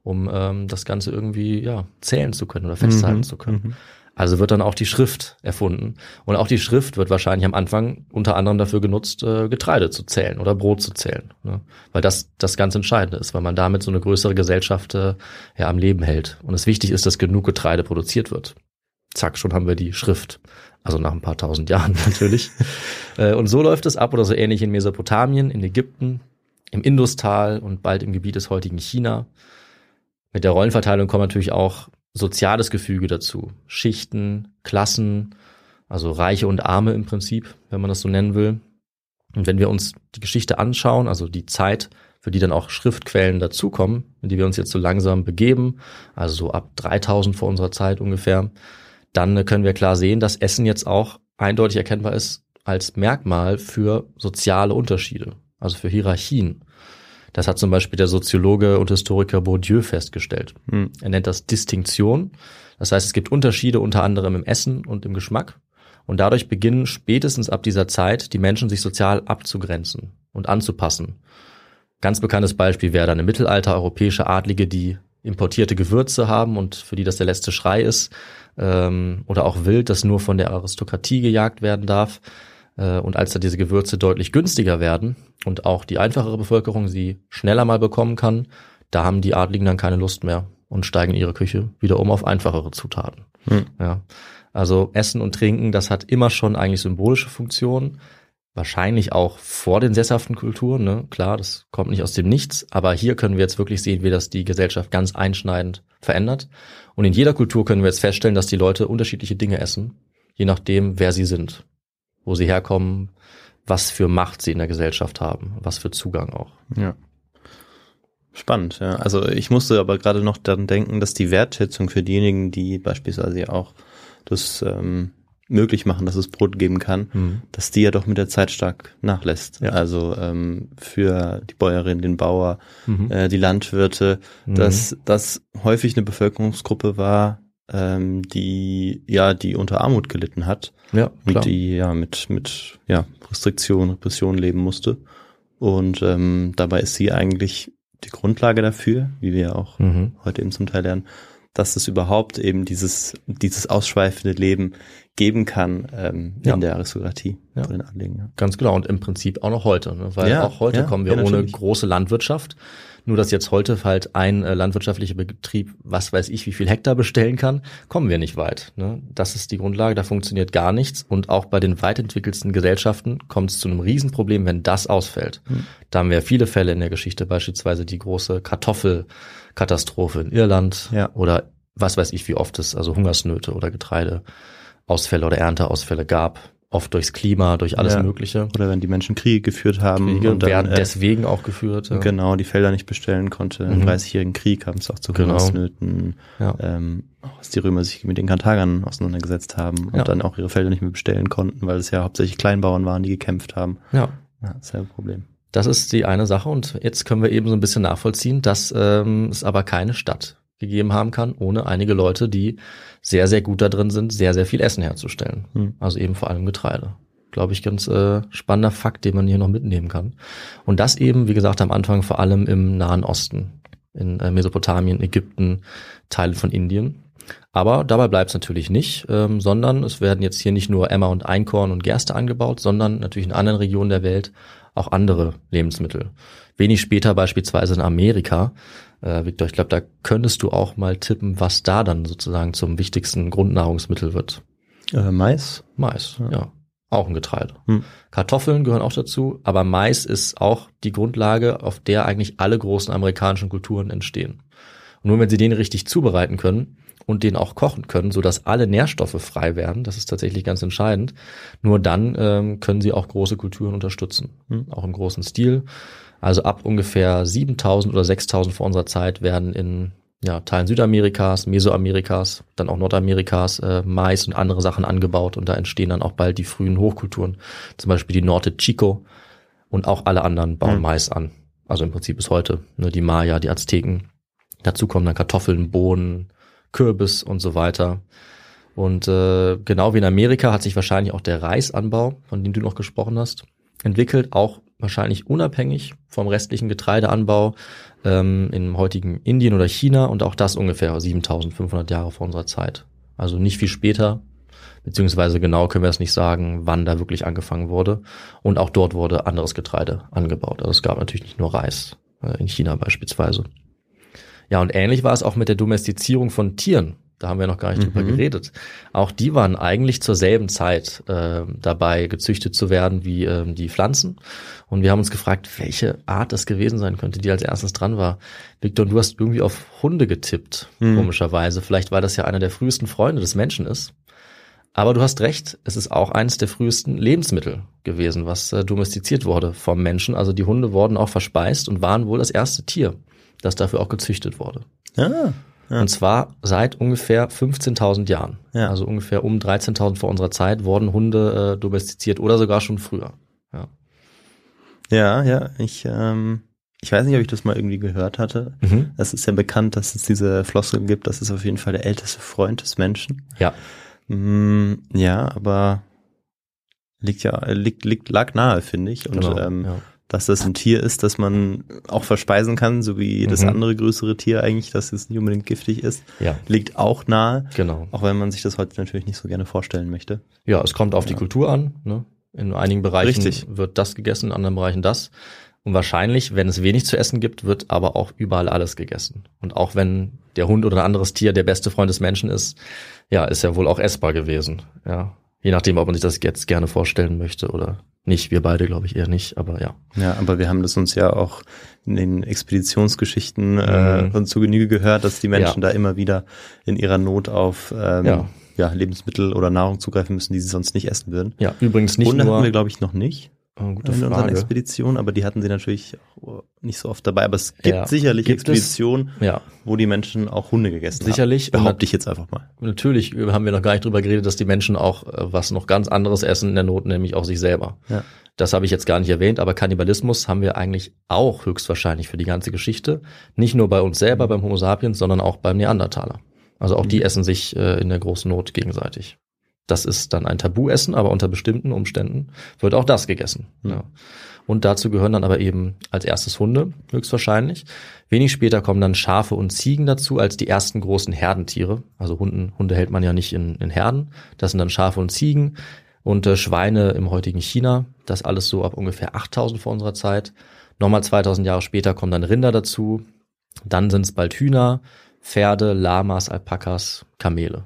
um ähm, das Ganze irgendwie ja zählen zu können oder festhalten Mhm, zu können. Also wird dann auch die Schrift erfunden. Und auch die Schrift wird wahrscheinlich am Anfang unter anderem dafür genutzt, äh, Getreide zu zählen oder Brot zu zählen. Ne? Weil das das ganz Entscheidende ist, weil man damit so eine größere Gesellschaft äh, ja am Leben hält. Und es wichtig ist, dass genug Getreide produziert wird. Zack, schon haben wir die Schrift. Also nach ein paar tausend Jahren natürlich. Äh, und so läuft es ab oder so ähnlich in Mesopotamien, in Ägypten, im Industal und bald im Gebiet des heutigen China. Mit der Rollenverteilung kommt natürlich auch soziales Gefüge dazu. Schichten, Klassen, also Reiche und Arme im Prinzip, wenn man das so nennen will. Und wenn wir uns die Geschichte anschauen, also die Zeit, für die dann auch Schriftquellen dazukommen, in die wir uns jetzt so langsam begeben, also so ab 3000 vor unserer Zeit ungefähr, dann können wir klar sehen, dass Essen jetzt auch eindeutig erkennbar ist als Merkmal für soziale Unterschiede, also für Hierarchien. Das hat zum Beispiel der Soziologe und Historiker Bourdieu festgestellt. Hm. Er nennt das Distinktion. Das heißt, es gibt Unterschiede unter anderem im Essen und im Geschmack. Und dadurch beginnen spätestens ab dieser Zeit die Menschen sich sozial abzugrenzen und anzupassen. Ganz bekanntes Beispiel wäre dann im Mittelalter europäische Adlige, die importierte Gewürze haben und für die das der letzte Schrei ist. Ähm, oder auch Wild, das nur von der Aristokratie gejagt werden darf. Äh, und als da diese Gewürze deutlich günstiger werden und auch die einfachere Bevölkerung sie schneller mal bekommen kann, da haben die Adligen dann keine Lust mehr und steigen in ihre Küche wieder um auf einfachere Zutaten. Hm. Ja. Also Essen und Trinken, das hat immer schon eigentlich symbolische Funktionen. Wahrscheinlich auch vor den sesshaften Kulturen, ne? Klar, das kommt nicht aus dem Nichts, aber hier können wir jetzt wirklich sehen, wie das die Gesellschaft ganz einschneidend verändert. Und in jeder Kultur können wir jetzt feststellen, dass die Leute unterschiedliche Dinge essen, je nachdem, wer sie sind, wo sie herkommen, was für Macht sie in der Gesellschaft haben, was für Zugang auch. Ja. Spannend, ja. Also ich musste aber gerade noch daran denken, dass die Wertschätzung für diejenigen, die beispielsweise auch das ähm, möglich machen, dass es Brot geben kann, Mhm. dass die ja doch mit der Zeit stark nachlässt. Ja. Also ähm, für die Bäuerin, den Bauer, Mhm. äh, die Landwirte, Mhm. dass das häufig eine Bevölkerungsgruppe war, ähm, die ja die unter Armut gelitten hat Ja, klar. und die ja mit mit ja Restriktionen, Repression leben musste. Und ähm, dabei ist sie eigentlich die Grundlage dafür, wie wir auch Mhm. heute eben zum Teil lernen, dass es überhaupt eben dieses dieses ausschweifende Leben geben kann ähm, Ja. in der Aristokratie Ja. den Adligen. Ja. Ganz genau und im Prinzip auch noch heute, ne? weil Ja, auch heute kommen wir ohne große Landwirtschaft. Nur dass jetzt heute halt ein äh, landwirtschaftlicher Betrieb, was weiß ich, wie viel Hektar bestellen kann, kommen wir nicht weit. Ne? Das ist die Grundlage, da funktioniert gar nichts. Und auch bei den weit entwickelsten Gesellschaften kommt es zu einem Riesenproblem, wenn das ausfällt. Hm. Da haben wir viele Fälle in der Geschichte, beispielsweise die große Kartoffelkatastrophe in Irland Ja. oder was weiß ich, wie oft es also Hungersnöte oder Getreideausfälle oder Ernteausfälle gab. Oft durchs Klima, durch alles Ja. Mögliche. Oder wenn die Menschen Kriege geführt haben Kriege und dann werden äh, deswegen auch geführt. Ja. genau die Felder nicht bestellen konnte. Im Mhm. 30-jährigen Krieg haben es auch zu Genau. Hungersnöten, Ja. ähm, als die Römer sich mit den Karthagern auseinandergesetzt haben und dann auch ihre Felder nicht mehr bestellen konnten, weil es ja hauptsächlich Kleinbauern waren, die gekämpft haben. ja. Ja, das ist ja ein Problem. Das ist die eine Sache und jetzt können wir eben so ein bisschen nachvollziehen, dass ähm, es aber keine Stadt gegeben haben kann, ohne einige Leute, die sehr, sehr gut da drin sind, sehr, sehr viel Essen herzustellen. Hm. Also eben vor allem Getreide. Glaube ich, ganz äh, spannender Fakt, den man hier noch mitnehmen kann. Und das eben, wie gesagt, am Anfang vor allem im Nahen Osten, in äh, Mesopotamien, Ägypten, Teile von Indien. Aber dabei bleibt es natürlich nicht, ähm, sondern es werden jetzt hier nicht nur Emmer und Einkorn und Gerste angebaut, sondern natürlich in anderen Regionen der Welt auch andere Lebensmittel. Wenig später beispielsweise in Amerika. Äh, Victor, ich glaube, da könntest du auch mal tippen, was da dann sozusagen zum wichtigsten Grundnahrungsmittel wird. Äh, Mais? Mais, ja. Ja. Auch ein Getreide. Hm. Kartoffeln gehören auch dazu, aber Mais ist auch die Grundlage, auf der eigentlich alle großen amerikanischen Kulturen entstehen. Und nur wenn sie den richtig zubereiten können und den auch kochen können, sodass alle Nährstoffe frei werden, das ist tatsächlich ganz entscheidend, nur dann ähm, können sie auch große Kulturen unterstützen, Hm. auch im großen Stil. Also ab ungefähr 7000 oder 6000 vor unserer Zeit werden in ja, Teilen Südamerikas, Mesoamerikas, dann auch Nordamerikas äh, Mais und andere Sachen angebaut und da entstehen dann auch bald die frühen Hochkulturen, zum Beispiel die Norte Chico und auch alle anderen bauen Mhm. Mais an. Also im Prinzip bis heute, ne, die Maya, die Azteken. Dazu kommen dann Kartoffeln, Bohnen, Kürbis und so weiter. Und äh, genau wie in Amerika hat sich wahrscheinlich auch der Reisanbau, von dem du noch gesprochen hast, entwickelt, auch wahrscheinlich unabhängig vom restlichen Getreideanbau ähm, im heutigen Indien oder China und auch das ungefähr 7500 Jahre vor unserer Zeit. Also nicht viel später, beziehungsweise genau können wir es nicht sagen, wann da wirklich angefangen wurde. Und auch dort wurde anderes Getreide angebaut. Also es gab natürlich nicht nur Reis, äh, in China beispielsweise. Ja, und ähnlich war es auch mit der Domestizierung von Tieren. Da haben wir noch gar nicht drüber geredet. Auch die waren eigentlich zur selben Zeit äh, dabei, gezüchtet zu werden wie ähm, die Pflanzen. Und wir haben uns gefragt, welche Art das gewesen sein könnte, die als erstes dran war. Victor, du hast irgendwie auf Hunde getippt, komischerweise. Vielleicht, weil das ja einer der frühesten Freunde des Menschen ist. Aber du hast recht, es ist auch eines der frühesten Lebensmittel gewesen, was äh, domestiziert wurde vom Menschen. Also die Hunde wurden auch verspeist und waren wohl das erste Tier, das dafür auch gezüchtet wurde. Ah, Ja. Und zwar seit ungefähr 15.000 Jahren. Ja. Also ungefähr um 13.000 vor unserer Zeit wurden Hunde äh, domestiziert oder sogar schon früher. Ja. ja, ja, ich, ähm, ich weiß nicht, ob ich das mal irgendwie gehört hatte. Mhm. Es ist ja bekannt, dass es diese Floskel gibt, das ist auf jeden Fall der älteste Freund des Menschen. Ja. Mm, ja, aber liegt ja, liegt, liegt, lag nahe, finde ich. Und Genau, ähm, ja. Dass das ein Tier ist, das man auch verspeisen kann, so wie jedes Mhm. andere größere Tier eigentlich, dass es nicht unbedingt giftig ist, Ja, liegt auch nahe. genau. Auch wenn man sich das heute natürlich nicht so gerne vorstellen möchte. Ja, es kommt auf die Kultur an. Ne? In einigen Bereichen Richtig. wird das gegessen, in anderen Bereichen das. Und wahrscheinlich, wenn es wenig zu essen gibt, wird aber auch überall alles gegessen. Und auch wenn der Hund oder ein anderes Tier der beste Freund des Menschen ist, ja, ist er wohl auch essbar gewesen. Ja, je nachdem, ob man sich das jetzt gerne vorstellen möchte oder nicht. Wir beide, glaube ich, eher nicht. Aber ja, Ja, aber wir haben das uns ja auch in den Expeditionsgeschichten äh, Mhm. zu Genüge gehört, dass die Menschen Ja. da immer wieder in ihrer Not auf ähm, Ja. ja. Lebensmittel oder Nahrung zugreifen müssen, die sie sonst nicht essen würden. ja. Übrigens nicht Hunde nur. hatten wir, glaube ich, noch nicht gute in unseren Frage. Expeditionen, aber die hatten sie natürlich auch nicht so oft dabei. Aber es gibt Ja. sicherlich Gibt es? Expeditionen, Ja, wo die Menschen auch Hunde gegessen Sicherlich. haben. Und Behaupte ich jetzt einfach mal. natürlich haben wir noch gar nicht drüber geredet, dass die Menschen auch äh, was noch ganz anderes essen in der Not, nämlich auch sich selber. Ja. Das habe ich jetzt gar nicht erwähnt, aber Kannibalismus haben wir eigentlich auch höchstwahrscheinlich für die ganze Geschichte. Nicht nur bei uns selber, beim Homo sapiens, sondern auch beim Neandertaler. Also auch die essen sich äh, in der großen Not gegenseitig. Das ist dann ein Tabuessen, aber unter bestimmten Umständen wird auch das gegessen. Ja. Und dazu gehören dann aber eben als erstes Hunde, höchstwahrscheinlich. Wenig später kommen dann Schafe und Ziegen dazu als die ersten großen Herdentiere. Also Hunden, Hunde hält man ja nicht in, in Herden. Das sind dann Schafe und Ziegen und äh, Schweine im heutigen China. Das alles so ab ungefähr 8000 vor unserer Zeit. Nochmal 2000 Jahre später kommen dann Rinder dazu. Dann sind es bald Hühner, Pferde, Lamas, Alpakas, Kamele.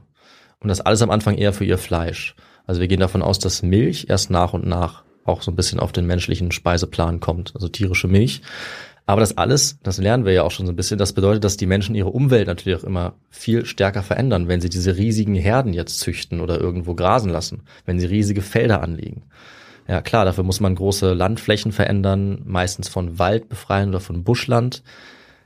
Und das alles am Anfang eher für ihr Fleisch. Also wir gehen davon aus, dass Milch erst nach und nach auch so ein bisschen auf den menschlichen Speiseplan kommt, also tierische Milch. Aber das alles, das lernen wir ja auch schon so ein bisschen, das bedeutet, dass die Menschen ihre Umwelt natürlich auch immer viel stärker verändern, wenn sie diese riesigen Herden jetzt züchten oder irgendwo grasen lassen, wenn sie riesige Felder anlegen. Ja klar, dafür muss man große Landflächen verändern, meistens von Wald befreien oder von Buschland.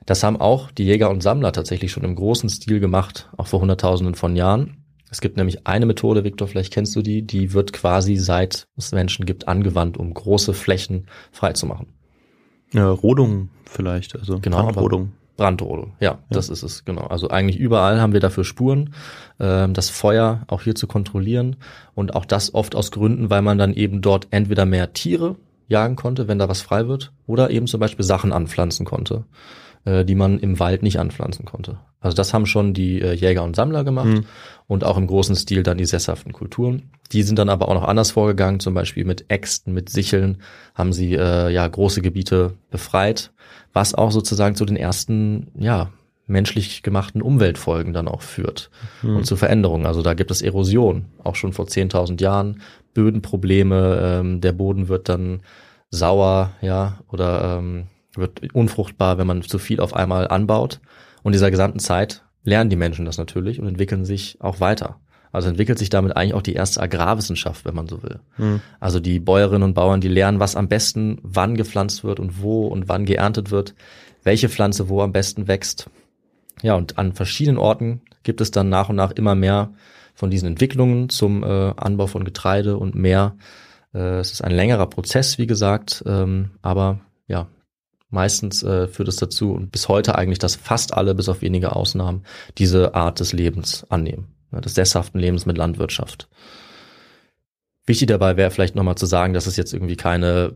Das haben auch die Jäger und Sammler tatsächlich schon im großen Stil gemacht, auch vor Hunderttausenden von Jahren. Es gibt nämlich eine Methode, Viktor, vielleicht kennst du die, die wird quasi seit es Menschen gibt angewandt, um große Flächen freizumachen. Ja, Rodung vielleicht, also Genau, Brandrodung. Brandrodung, ja, das ist es, genau. Also eigentlich überall haben wir dafür Spuren, ähm, das Feuer auch hier zu kontrollieren und auch das oft aus Gründen, weil man dann eben dort entweder mehr Tiere jagen konnte, wenn da was frei wird, oder eben zum Beispiel Sachen anpflanzen konnte, äh, die man im Wald nicht anpflanzen konnte. Also das haben schon die äh, Jäger und Sammler gemacht und auch im großen Stil dann die sesshaften Kulturen. Die sind dann aber auch noch anders vorgegangen, zum Beispiel mit Äxten, mit Sicheln haben sie äh, ja große Gebiete befreit, was auch sozusagen zu den ersten ja menschlich gemachten Umweltfolgen dann auch führt und zu Veränderungen. Also da gibt es Erosion, auch schon vor 10.000 Jahren, Bödenprobleme, ähm, der Boden wird dann sauer, ja, oder ähm, wird unfruchtbar, wenn man zu viel auf einmal anbaut. Und dieser gesamten Zeit lernen die Menschen das natürlich und entwickeln sich auch weiter. Also entwickelt sich damit eigentlich auch die erste Agrarwissenschaft, wenn man so will. Also die Bäuerinnen und Bauern, die lernen, was am besten wann gepflanzt wird und wo und wann geerntet wird, welche Pflanze wo am besten wächst. Ja, und an verschiedenen Orten gibt es dann nach und nach immer mehr von diesen Entwicklungen zum äh, Anbau von Getreide und mehr. Äh, es ist ein längerer Prozess, wie gesagt, ähm, aber ja, meistens äh, führt es dazu und bis heute eigentlich, dass fast alle, bis auf wenige Ausnahmen, diese Art des Lebens annehmen, ja, des sesshaften Lebens mit Landwirtschaft. Wichtig dabei wäre vielleicht nochmal zu sagen, dass es jetzt irgendwie keine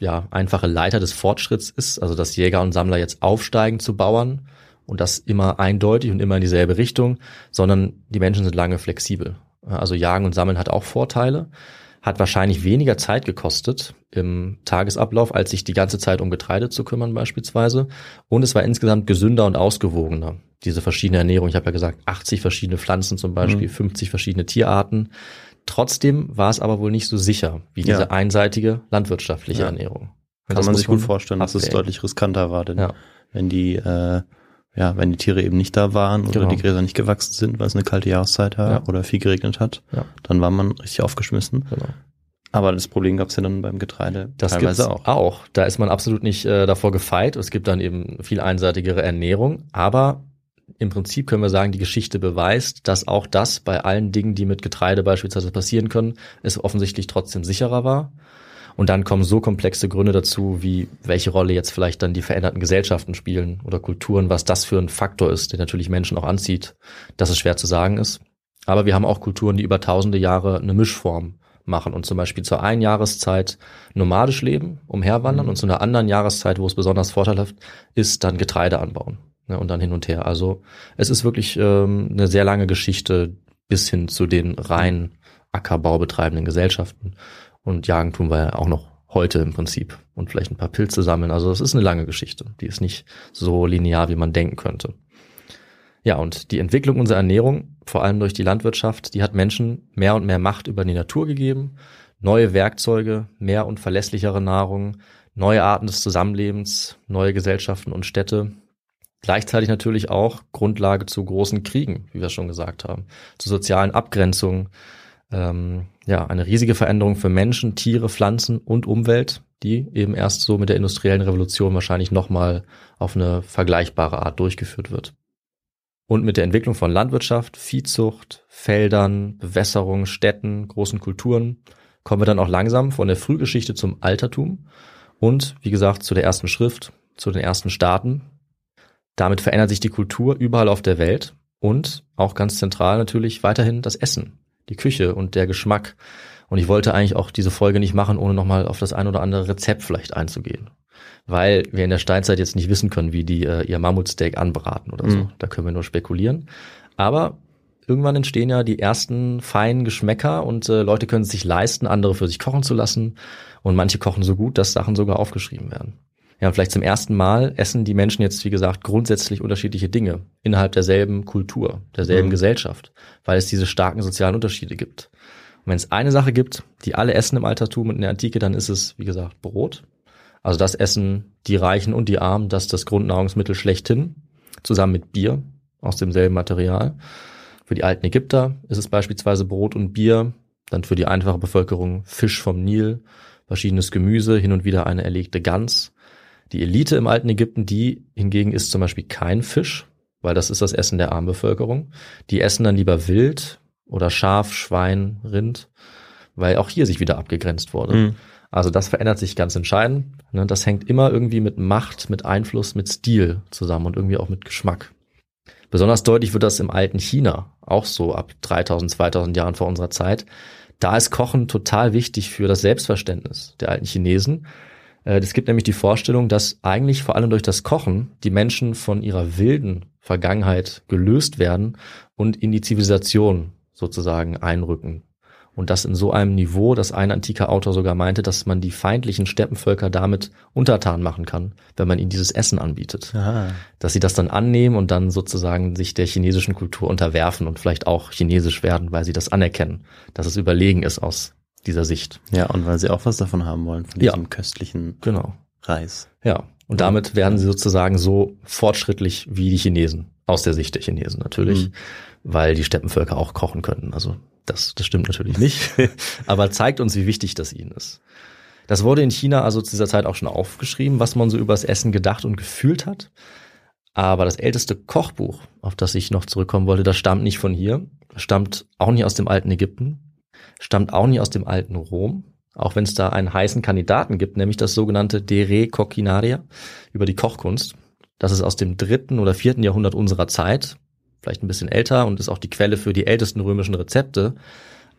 ja, einfache Leiter des Fortschritts ist, also dass Jäger und Sammler jetzt aufsteigen zu Bauern und das immer eindeutig und immer in dieselbe Richtung, sondern die Menschen sind lange flexibel. Also Jagen und Sammeln hat auch Vorteile, hat wahrscheinlich weniger Zeit gekostet im Tagesablauf, als sich die ganze Zeit um Getreide zu kümmern beispielsweise. Und es war insgesamt gesünder und ausgewogener, diese verschiedene Ernährung. Ich habe ja gesagt, 80 verschiedene Pflanzen zum Beispiel, mhm. 50 verschiedene Tierarten. Trotzdem war es aber wohl nicht so sicher wie diese ja. einseitige landwirtschaftliche ja. Ernährung. Kann das man sich gut vorstellen, dass es deutlich riskanter war, denn ja. wenn die äh, ja, wenn die Tiere eben nicht da waren oder genau. die Gräser nicht gewachsen sind, weil es eine kalte Jahreszeit war ja. oder viel geregnet hat, ja. dann war man richtig aufgeschmissen. Genau. Aber das Problem gab es ja dann beim Getreide das teilweise auch. auch. Da ist man absolut nicht äh, davor gefeit. Es gibt dann eben viel einseitigere Ernährung. Aber im Prinzip können wir sagen, die Geschichte beweist, dass auch das bei allen Dingen, die mit Getreide beispielsweise passieren können, es offensichtlich trotzdem sicherer war. Und dann kommen so komplexe Gründe dazu, wie welche Rolle jetzt vielleicht dann die veränderten Gesellschaften spielen oder Kulturen, was das für ein Faktor ist, der natürlich Menschen auch anzieht, dass es schwer zu sagen ist. Aber wir haben auch Kulturen, die über tausende Jahre eine Mischform machen und zum Beispiel zur einen Jahreszeit nomadisch leben, umherwandern mhm. und zu einer anderen Jahreszeit, wo es besonders vorteilhaft ist, dann Getreide anbauen ne, und dann hin und her. Also es ist wirklich ähm, eine sehr lange Geschichte bis hin zu den rein Ackerbau betreibenden Gesellschaften. Und jagen tun wir ja auch noch heute im Prinzip und vielleicht ein paar Pilze sammeln. Also das ist eine lange Geschichte. Die ist nicht so linear, wie man denken könnte. Ja, und die Entwicklung unserer Ernährung, vor allem durch die Landwirtschaft, die hat Menschen mehr und mehr Macht über die Natur gegeben, neue Werkzeuge, mehr und verlässlichere Nahrung, neue Arten des Zusammenlebens, neue Gesellschaften und Städte. Gleichzeitig natürlich auch Grundlage zu großen Kriegen, wie wir schon gesagt haben, zu sozialen Abgrenzungen, ähm, ja, eine riesige Veränderung für Menschen, Tiere, Pflanzen und Umwelt, die eben erst so mit der industriellen Revolution wahrscheinlich nochmal auf eine vergleichbare Art durchgeführt wird. Und mit der Entwicklung von Landwirtschaft, Viehzucht, Feldern, Bewässerung, Städten, großen Kulturen kommen wir dann auch langsam von der Frühgeschichte zum Altertum und, wie gesagt, zu der ersten Schrift, zu den ersten Staaten. Damit verändert sich die Kultur überall auf der Welt und auch ganz zentral natürlich weiterhin das Essen die Küche und der Geschmack. Und ich wollte eigentlich auch diese Folge nicht machen, ohne nochmal auf das ein oder andere Rezept vielleicht einzugehen. Weil wir in der Steinzeit jetzt nicht wissen können, wie die äh, ihr Mammutsteak anbraten oder so. Mhm. Da können wir nur spekulieren. Aber irgendwann entstehen ja die ersten feinen Geschmäcker und äh, Leute können es sich leisten, andere für sich kochen zu lassen. Und manche kochen so gut, dass Sachen sogar aufgeschrieben werden. Ja, vielleicht zum ersten Mal essen die Menschen jetzt, wie gesagt, grundsätzlich unterschiedliche Dinge innerhalb derselben Kultur, derselben mhm. Gesellschaft, weil es diese starken sozialen Unterschiede gibt. Und wenn es eine Sache gibt, die alle essen im Altertum und in der Antike, dann ist es, wie gesagt, Brot. Also das essen die Reichen und die Armen, das ist das Grundnahrungsmittel schlechthin, zusammen mit Bier aus demselben Material. Für die alten Ägypter ist es beispielsweise Brot und Bier, dann für die einfache Bevölkerung Fisch vom Nil, verschiedenes Gemüse, hin und wieder eine erlegte Gans, die Elite im alten Ägypten, die hingegen isst zum Beispiel kein Fisch, weil das ist das Essen der armen Bevölkerung. Die essen dann lieber Wild oder Schaf, Schwein, Rind, weil auch hier sich wieder abgegrenzt wurde. Mhm. Also das verändert sich ganz entscheidend. Ne? Das hängt immer irgendwie mit Macht, mit Einfluss, mit Stil zusammen und irgendwie auch mit Geschmack. Besonders deutlich wird das im alten China, auch so ab 3000, 2000 Jahren vor unserer Zeit. Da ist Kochen total wichtig für das Selbstverständnis der alten Chinesen. Es äh, gibt nämlich die Vorstellung, dass eigentlich vor allem durch das Kochen die Menschen von ihrer wilden Vergangenheit gelöst werden und in die Zivilisation sozusagen einrücken. Und das in so einem Niveau, dass ein antiker Autor sogar meinte, dass man die feindlichen Steppenvölker damit untertan machen kann, wenn man ihnen dieses Essen anbietet. Aha. Dass sie das dann annehmen und dann sozusagen sich der chinesischen Kultur unterwerfen und vielleicht auch chinesisch werden, weil sie das anerkennen, dass es überlegen ist aus dieser Sicht. Ja, und weil sie auch was davon haben wollen, von diesem ja. köstlichen genau. Reis. Ja, und damit werden sie sozusagen so fortschrittlich wie die Chinesen, aus der Sicht der Chinesen natürlich, mhm. weil die Steppenvölker auch kochen können. Also das, das stimmt natürlich nicht, aber zeigt uns, wie wichtig das ihnen ist. Das wurde in China also zu dieser Zeit auch schon aufgeschrieben, was man so übers Essen gedacht und gefühlt hat. Aber das älteste Kochbuch, auf das ich noch zurückkommen wollte, das stammt nicht von hier, stammt auch nicht aus dem alten Ägypten, stammt auch nicht aus dem alten Rom, auch wenn es da einen heißen Kandidaten gibt, nämlich das sogenannte Dere Coquinaria über die Kochkunst. Das ist aus dem dritten oder vierten Jahrhundert unserer Zeit, vielleicht ein bisschen älter und ist auch die Quelle für die ältesten römischen Rezepte.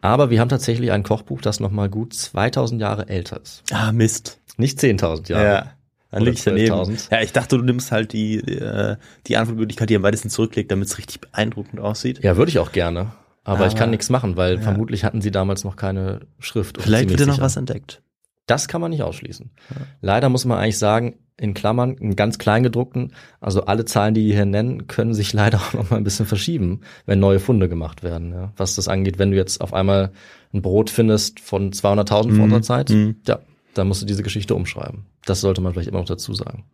Aber wir haben tatsächlich ein Kochbuch, das nochmal gut 2000 Jahre älter ist. Ah, Mist. Nicht 10.000 Jahre. Ja. Dann Oder lieg ich daneben. 12.000. Ja, ich dachte, du nimmst halt die, äh, die Antwortmöglichkeit, die am weitesten zurücklegt, damit es richtig beeindruckend aussieht. Ja, würde ich auch gerne. Aber, ich kann nichts machen, weil ja. vermutlich hatten sie damals noch keine Schrift. oder Vielleicht wird ja noch was entdeckt. Das kann man nicht ausschließen. Leider muss man eigentlich sagen, in Klammern, in ganz kleingedruckten, also alle Zahlen, die wir hier nennen, können sich leider auch noch mal ein bisschen verschieben, wenn neue Funde gemacht werden. Ja. Was das angeht, wenn du jetzt auf einmal ein Brot findest von 200.000 vor Mhm. unserer Zeit, Mhm. ja, dann musst du diese Geschichte umschreiben. Das sollte man vielleicht immer noch dazu sagen.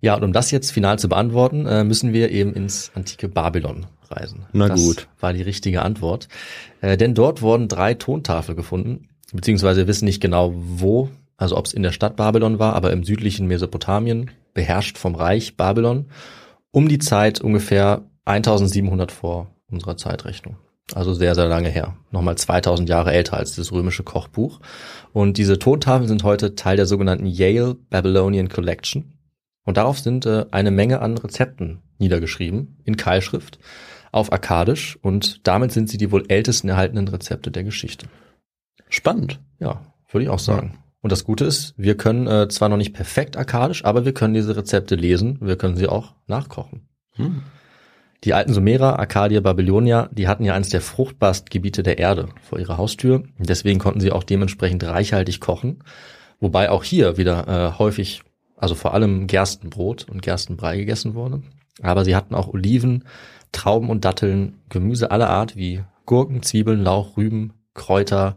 Ja, und um das jetzt final zu beantworten, äh, müssen wir eben ins antike Babylon reisen. Na das gut. war die richtige Antwort. Äh, denn dort wurden drei Tontafeln gefunden, beziehungsweise wir wissen nicht genau wo, also ob es in der Stadt Babylon war, aber im südlichen Mesopotamien, beherrscht vom Reich Babylon, um die Zeit ungefähr 1700 vor unserer Zeitrechnung. Also sehr, sehr lange her. Nochmal 2000 Jahre älter als das römische Kochbuch. Und diese Tontafeln sind heute Teil der sogenannten Yale Babylonian Collection. Und darauf sind äh, eine Menge an Rezepten niedergeschrieben, in Keilschrift, auf Akkadisch. Und damit sind sie die wohl ältesten erhaltenen Rezepte der Geschichte. Spannend. Ja, würde ich auch sagen. Und das Gute ist, wir können äh, zwar noch nicht perfekt akkadisch, aber wir können diese Rezepte lesen, wir können sie auch nachkochen. Hm. Die alten Sumerer, Akkadier, Babylonier, die hatten ja eines der fruchtbarsten Gebiete der Erde vor ihrer Haustür. Deswegen konnten sie auch dementsprechend reichhaltig kochen. Wobei auch hier wieder äh, häufig, also vor allem Gerstenbrot und Gerstenbrei gegessen wurde. Aber sie hatten auch Oliven, Trauben und Datteln, Gemüse aller Art wie Gurken, Zwiebeln, Lauch, Rüben, Kräuter,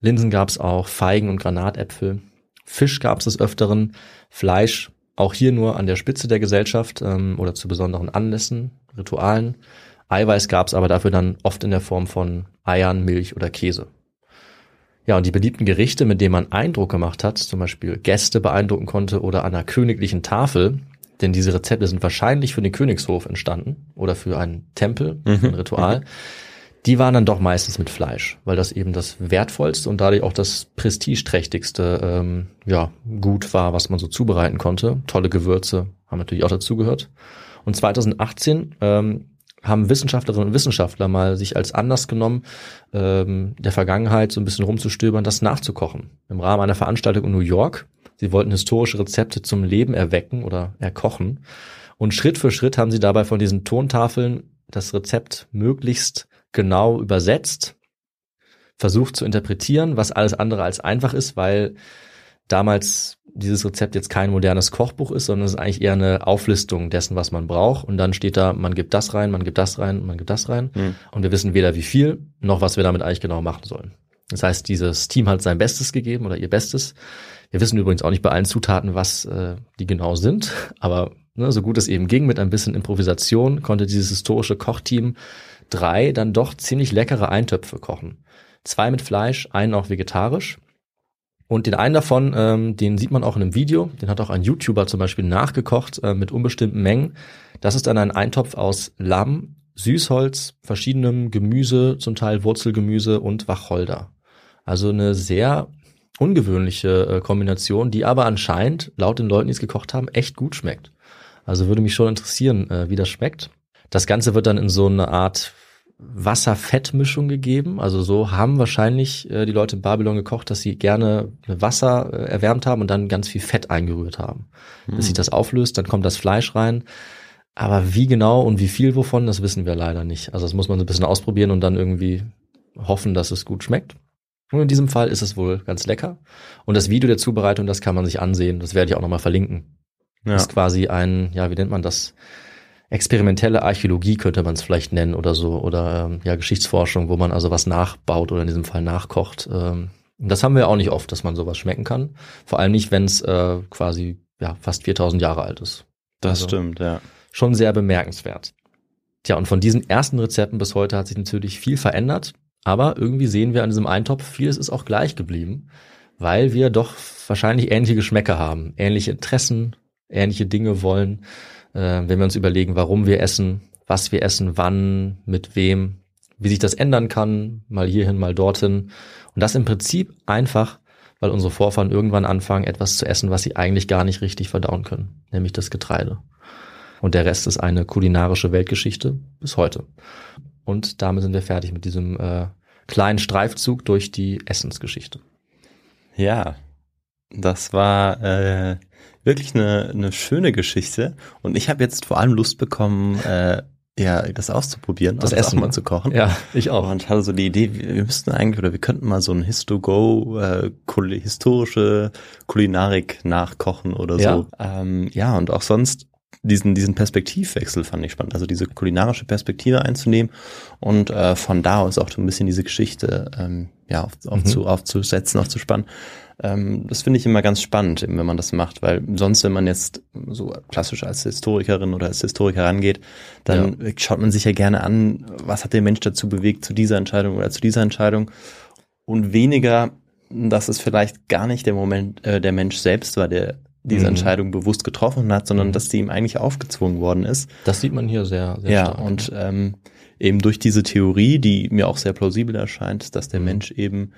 Linsen gab's auch, Feigen und Granatäpfel. Fisch gab's des Öfteren, Fleisch, auch hier nur an der Spitze der Gesellschaft ähm, oder zu besonderen Anlässen, Ritualen. Eiweiß gab's aber dafür dann oft in der Form von Eiern, Milch oder Käse. Ja, und die beliebten Gerichte, mit denen man Eindruck gemacht hat, zum Beispiel Gäste beeindrucken konnte oder an einer königlichen Tafel, denn diese Rezepte sind wahrscheinlich für den Königshof entstanden oder für einen Tempel, für ein Ritual, die waren dann doch meistens mit Fleisch, weil das eben das wertvollste und dadurch auch das prestigeträchtigste ähm, ja, Gut war, was man so zubereiten konnte. Tolle Gewürze haben natürlich auch dazugehört. Und 2018 ähm, haben Wissenschaftlerinnen und Wissenschaftler mal sich als Anlass genommen, ähm, der Vergangenheit so ein bisschen rumzustöbern, das nachzukochen. Im Rahmen einer Veranstaltung in New York. Sie wollten historische Rezepte zum Leben erwecken oder erkochen. Und Schritt für Schritt haben sie dabei von diesen Tontafeln das Rezept möglichst genau übersetzt, versucht zu interpretieren, was alles andere als einfach ist, weil damals dieses Rezept jetzt kein modernes Kochbuch ist, sondern es ist eigentlich eher eine Auflistung dessen, was man braucht. Und dann steht da, man gibt das rein, man gibt das rein, man gibt das rein. Hm. Und wir wissen weder wie viel, noch was wir damit eigentlich genau machen sollen. Das heißt, dieses Team hat sein Bestes gegeben oder ihr Bestes. Wir wissen übrigens auch nicht bei allen Zutaten, was äh, die genau sind, aber ne, so gut es eben ging, mit ein bisschen Improvisation konnte dieses historische Kochteam drei dann doch ziemlich leckere Eintöpfe kochen. Zwei mit Fleisch, einen auch vegetarisch. Und den einen davon, ähm, den sieht man auch in einem Video, den hat auch ein YouTuber zum Beispiel nachgekocht äh, mit unbestimmten Mengen. Das ist dann ein Eintopf aus Lamm, Süßholz, verschiedenem Gemüse, zum Teil Wurzelgemüse und Wacholder. Also eine sehr ungewöhnliche äh, Kombination, die aber anscheinend, laut den Leuten, die es gekocht haben, echt gut schmeckt. Also würde mich schon interessieren, äh, wie das schmeckt. Das Ganze wird dann in so eine Art Wasser-Fett-Mischung gegeben. Also so haben wahrscheinlich äh, die Leute in Babylon gekocht, dass sie gerne Wasser äh, erwärmt haben und dann ganz viel Fett eingerührt haben. Bis sich das auflöst, dann kommt das Fleisch rein. Aber wie genau und wie viel wovon, das wissen wir leider nicht. Also das muss man so ein bisschen ausprobieren und dann irgendwie hoffen, dass es gut schmeckt. Und in diesem Fall ist es wohl ganz lecker. Und das Video der Zubereitung, das kann man sich ansehen. Das werde ich auch nochmal verlinken. Ja. ist quasi ein, ja, wie nennt man das? Experimentelle Archäologie könnte man es vielleicht nennen oder so. Oder ähm, ja, Geschichtsforschung, wo man also was nachbaut oder in diesem Fall nachkocht. Ähm, das haben wir auch nicht oft, dass man sowas schmecken kann. Vor allem nicht, wenn es äh, quasi ja, fast 4000 Jahre alt ist. Das Also- stimmt, ja. Schon sehr bemerkenswert. Tja, und von diesen ersten Rezepten bis heute hat sich natürlich viel verändert. Aber irgendwie sehen wir an diesem Eintopf, vieles ist auch gleich geblieben, weil wir doch wahrscheinlich ähnliche Geschmäcker haben, ähnliche Interessen, ähnliche Dinge wollen. Äh, wenn wir uns überlegen, warum wir essen, was wir essen, wann, mit wem, wie sich das ändern kann, mal hierhin, mal dorthin. Und das im Prinzip einfach, weil unsere Vorfahren irgendwann anfangen, etwas zu essen, was sie eigentlich gar nicht richtig verdauen können, nämlich das Getreide. Und der Rest ist eine kulinarische Weltgeschichte bis heute. Und damit sind wir fertig mit diesem äh, kleinen Streifzug durch die Essensgeschichte. Ja, das war äh, wirklich eine, eine schöne Geschichte. Und ich habe jetzt vor allem Lust bekommen, äh, ja, das auszuprobieren, Das Essen, mal zu kochen. Ja, ich auch. Und hatte so die Idee, wir müssten eigentlich, oder wir könnten mal so ein Histo-Go, äh, kul historische Kulinarik nachkochen oder Ja. so. Ähm, ja, und auch sonst diesen, diesen Perspektivwechsel fand ich spannend. Also diese kulinarische Perspektive einzunehmen und äh, von da aus auch so ein bisschen diese Geschichte ähm, ja, auf, aufzu, aufzusetzen, aufzuspannen. Ähm, das finde ich immer ganz spannend, wenn man das macht, weil sonst, wenn man jetzt so klassisch als Historikerin oder als Historiker rangeht, dann schaut man sich ja gerne an, was hat der Mensch dazu bewegt zu dieser Entscheidung oder zu dieser Entscheidung und weniger, dass es vielleicht gar nicht der Moment, äh, der Mensch selbst war, der diese Mhm. Entscheidung bewusst getroffen hat, sondern dass die ihm eigentlich aufgezwungen worden ist. Das sieht man hier sehr, sehr Ja, stark. und ähm, eben durch diese Theorie, die mir auch sehr plausibel erscheint, dass Mhm. der Mensch eben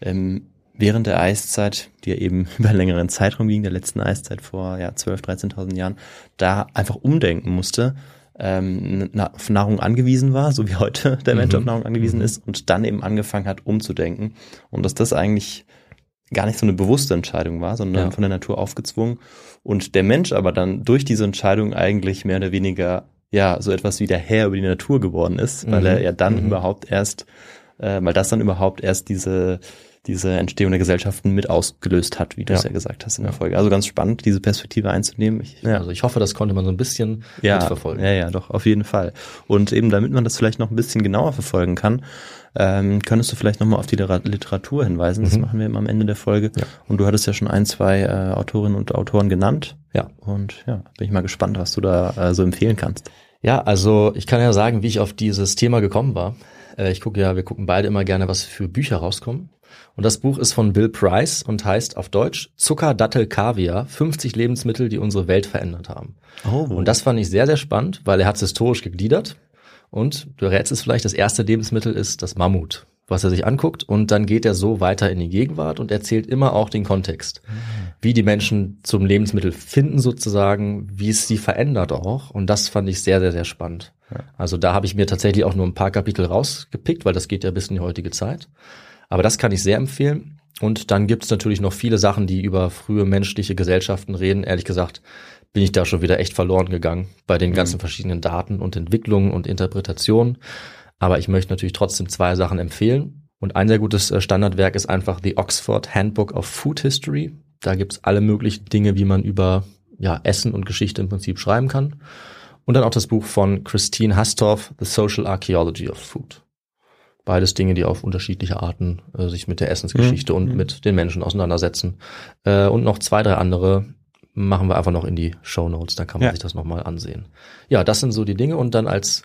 ähm, während der Eiszeit, die ja eben über einen längeren Zeitraum ging, der letzten Eiszeit vor ja, 12.000, 13.000 Jahren, da einfach umdenken musste, ähm, auf Nahrung angewiesen war, so wie heute der Mensch Mhm. auf Nahrung angewiesen ist und dann eben angefangen hat umzudenken und dass das eigentlich gar nicht so eine bewusste Entscheidung war, sondern Ja. von der Natur aufgezwungen und der Mensch aber dann durch diese Entscheidung eigentlich mehr oder weniger ja so etwas wie der Herr über die Natur geworden ist, weil Mhm. er ja dann Mhm. überhaupt erst, äh, weil das dann überhaupt erst diese diese Entstehung der Gesellschaften mit ausgelöst hat, wie du es Ja. ja gesagt hast in der Folge. Also ganz spannend, diese Perspektive einzunehmen. Ich, Ja. Also ich hoffe, das konnte man so ein bisschen ja, mitverfolgen. ja, ja, doch, auf jeden Fall. Und eben, damit man das vielleicht noch ein bisschen genauer verfolgen kann, ähm, könntest du vielleicht nochmal auf die Literat- Literatur hinweisen. Das Mhm. machen wir immer am Ende der Folge. Ja. Und du hattest ja schon ein, zwei äh, Autorinnen und Autoren genannt. Ja. Und ja, bin ich mal gespannt, was du da äh, so empfehlen kannst. Ja, also ich kann ja sagen, wie ich auf dieses Thema gekommen war. Äh, Ich gucke ja, wir gucken beide immer gerne, was für Bücher rauskommen. Und das Buch ist von Bill Price und heißt auf Deutsch Zucker, Dattel, Kaviar, 50 Lebensmittel, die unsere Welt verändert haben. Oh. Und das fand ich sehr, sehr spannend, weil er hat es historisch gegliedert. Und du rätst es vielleicht, das erste Lebensmittel ist das Mammut, was er sich anguckt. Und dann geht er so weiter in die Gegenwart und erzählt immer auch den Kontext. Wie die Menschen zum Lebensmittel finden sozusagen, wie es sie verändert auch. Und das fand ich sehr, sehr, sehr spannend. Also da habe ich mir tatsächlich auch nur ein paar Kapitel rausgepickt, weil das geht ja bis in die heutige Zeit. Aber das kann ich sehr empfehlen. Und dann gibt es natürlich noch viele Sachen, die über frühe menschliche Gesellschaften reden. Ehrlich gesagt bin ich da schon wieder echt verloren gegangen bei den ganzen verschiedenen Daten und Entwicklungen und Interpretationen. Aber ich möchte natürlich trotzdem zwei Sachen empfehlen. Und ein sehr gutes äh, Standardwerk ist einfach The Oxford Handbook of Food History. Da gibt's alle möglichen Dinge, wie man über ja, Essen und Geschichte im Prinzip schreiben kann. Und dann auch das Buch von Christine Hastorf, The Social Archaeology of Food. Beides Dinge, die auf unterschiedliche Arten äh, sich mit der Essensgeschichte und mit den Menschen auseinandersetzen. Äh, und noch zwei, drei andere machen wir einfach noch in die Show Notes, da kann man Ja. sich das nochmal ansehen. Ja, das sind so die Dinge und dann als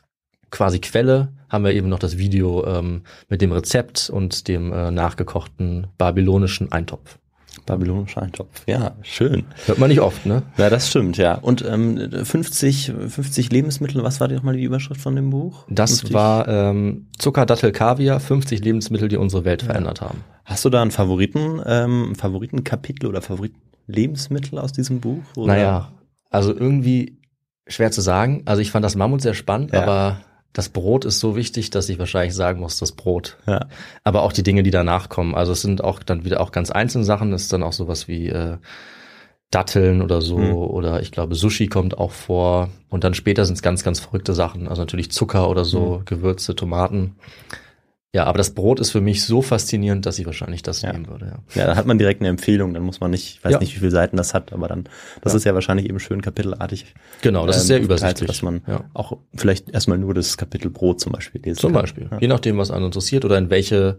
quasi Quelle haben wir eben noch das Video ähm, mit dem Rezept und dem äh, nachgekochten babylonischen Eintopf. Babylonischer Eintopf. Ja, schön. Hört man nicht oft, ne? Ja, das stimmt, ja. Und ähm, 50, 50 Lebensmittel, was war die nochmal die Überschrift von dem Buch? Das 50? war ähm, Zucker, Dattel, Kaviar, 50 Lebensmittel, die unsere Welt verändert haben. Hast du da einen Favoriten, ähm, Favoritenkapitel oder Favoritenlebensmittel aus diesem Buch? Oder? Naja, also irgendwie schwer zu sagen. Also ich fand das Mammut sehr spannend, Ja. aber das Brot ist so wichtig, dass ich wahrscheinlich sagen muss, das Brot. Ja. Aber auch die Dinge, die danach kommen. Also es sind auch dann wieder auch ganz einzelne Sachen. Es ist dann auch sowas wie äh, Datteln oder so. Hm. Oder ich glaube, Sushi kommt auch vor. Und dann später sind es ganz, ganz verrückte Sachen. Also natürlich Zucker oder so, Hm. Gewürze, Tomaten. Ja, aber das Brot ist für mich so faszinierend, dass ich wahrscheinlich das Ja. nehmen würde. Ja. Ja, da hat man direkt eine Empfehlung, dann muss man nicht, ich weiß Ja. nicht, wie viele Seiten das hat, aber dann, das Ja. ist ja wahrscheinlich eben schön kapitelartig. Genau, das ist ähm, sehr aufgeteilt, übersichtlich. Dass man Ja. auch vielleicht erstmal nur das Kapitel Brot zum Beispiel lesen Zum kann. Beispiel. Ja. Je nachdem, was einen interessiert oder in welche,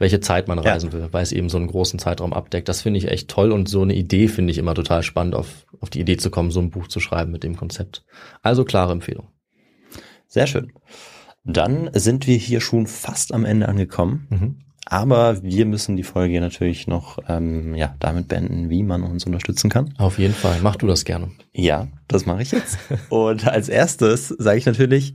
welche Zeit man reisen will, weil es eben so einen großen Zeitraum abdeckt. Das finde ich echt toll und so eine Idee finde ich immer total spannend, auf, auf die Idee zu kommen, so ein Buch zu schreiben mit dem Konzept. Also klare Empfehlung. Sehr schön. Dann sind wir hier schon fast am Ende angekommen. Mhm. Aber wir müssen die Folge natürlich noch ähm, ja, damit beenden, wie man uns unterstützen kann. Auf jeden Fall. Mach du das gerne. Ja, das mache ich jetzt. Und als erstes sage ich natürlich,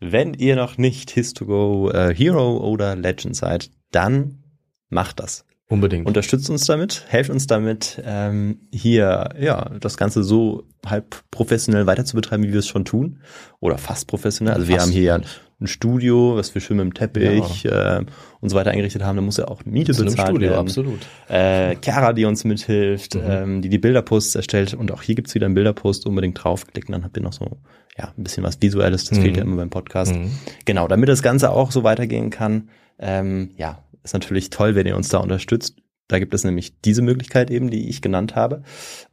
wenn ihr noch nicht Histogo äh, Hero oder Legend seid, dann macht das. Unbedingt. Unterstützt uns damit, helft uns damit, ähm, hier ja das Ganze so halb professionell weiter zu betreiben, wie wir es schon tun. Oder fast professionell. Also wir Fast. haben hier ja ein Studio, was wir schön mit dem Teppich äh, und so weiter eingerichtet haben. Da muss ja auch Miete bezahlt Studio, werden. absolut. Äh, Chiara, die uns mithilft, Mhm. ähm, die die Bilderposts erstellt. Und auch hier gibt's wieder einen Bilderpost, unbedingt draufklicken. Dann habt ihr noch so ja ein bisschen was Visuelles. Das fehlt ja immer beim Podcast. Mhm. Genau, damit das Ganze auch so weitergehen kann. Ähm, ja, ist natürlich toll, wenn ihr uns da unterstützt. Da gibt es nämlich diese Möglichkeit eben, die ich genannt habe.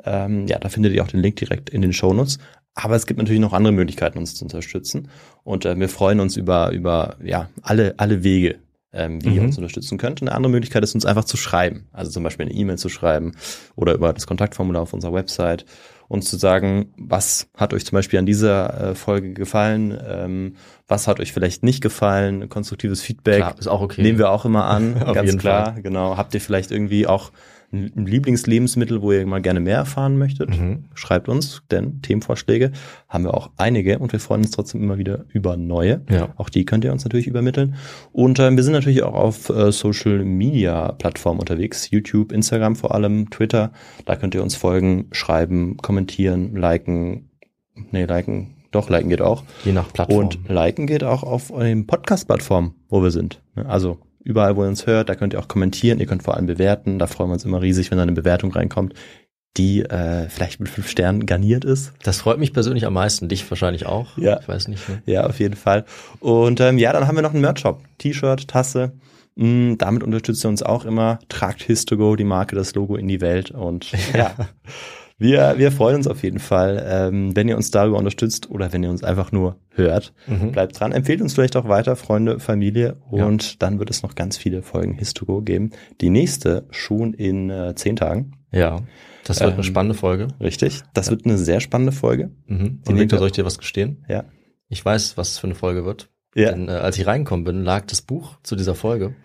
Ähm, ja, da findet ihr auch den Link direkt in den Shownotes. Aber es gibt natürlich noch andere Möglichkeiten, uns zu unterstützen. Und äh, wir freuen uns über, über ja, alle, alle Wege, ähm, wie ihr Mhm. uns unterstützen könnt. Und eine andere Möglichkeit ist, uns einfach zu schreiben. Also zum Beispiel eine E-Mail zu schreiben oder über das Kontaktformular auf unserer Website und zu sagen, was hat euch zum Beispiel an dieser äh, Folge gefallen, ähm, was hat euch vielleicht nicht gefallen, konstruktives Feedback. Klar, ist auch okay. Nehmen wir auch immer an, ganz klar. Genau. Habt ihr vielleicht irgendwie auch ein Lieblingslebensmittel, wo ihr mal gerne mehr erfahren möchtet? Mhm. Schreibt uns, denn Themenvorschläge haben wir auch einige und wir freuen uns trotzdem immer wieder über neue. Ja. Auch die könnt ihr uns natürlich übermitteln. Und ähm, wir sind natürlich auch auf äh, Social Media Plattformen unterwegs. YouTube, Instagram vor allem, Twitter. Da könnt ihr uns folgen, schreiben, kommentieren, liken. Nee, liken. Doch, liken geht auch. Je nach Plattform. Und liken geht auch auf den Podcast-Plattformen, wo wir sind. Also überall, wo ihr uns hört, da könnt ihr auch kommentieren, ihr könnt vor allem bewerten. Da freuen wir uns immer riesig, wenn da eine Bewertung reinkommt, die äh, vielleicht mit fünf Sternen garniert ist. das freut mich persönlich am meisten. Dich wahrscheinlich auch. Ja. Ich weiß nicht. Ne? Ja, auf jeden Fall. Und ähm, ja, dann haben wir noch einen Merch-Shop. T-Shirt, Tasse. Mm, damit unterstützt ihr uns auch immer. Tragt Histogo, die Marke, das Logo in die Welt. Und ja, wir, wir freuen uns auf jeden Fall, ähm, wenn ihr uns darüber unterstützt oder wenn ihr uns einfach nur hört. Mhm. Bleibt dran, empfehlt uns vielleicht auch weiter, Freunde, Familie. Und dann wird es noch ganz viele Folgen Histogo geben. Die nächste schon in äh, zehn Tagen. Ja. Das wird eine Ähm, spannende Folge. Richtig. Das wird eine sehr spannende Folge. Mhm. Und Victor, soll ich dir was gestehen? Ja. Ich weiß, was es für eine Folge wird. Ja. Denn äh, als ich reingekommen bin, lag das Buch zu dieser Folge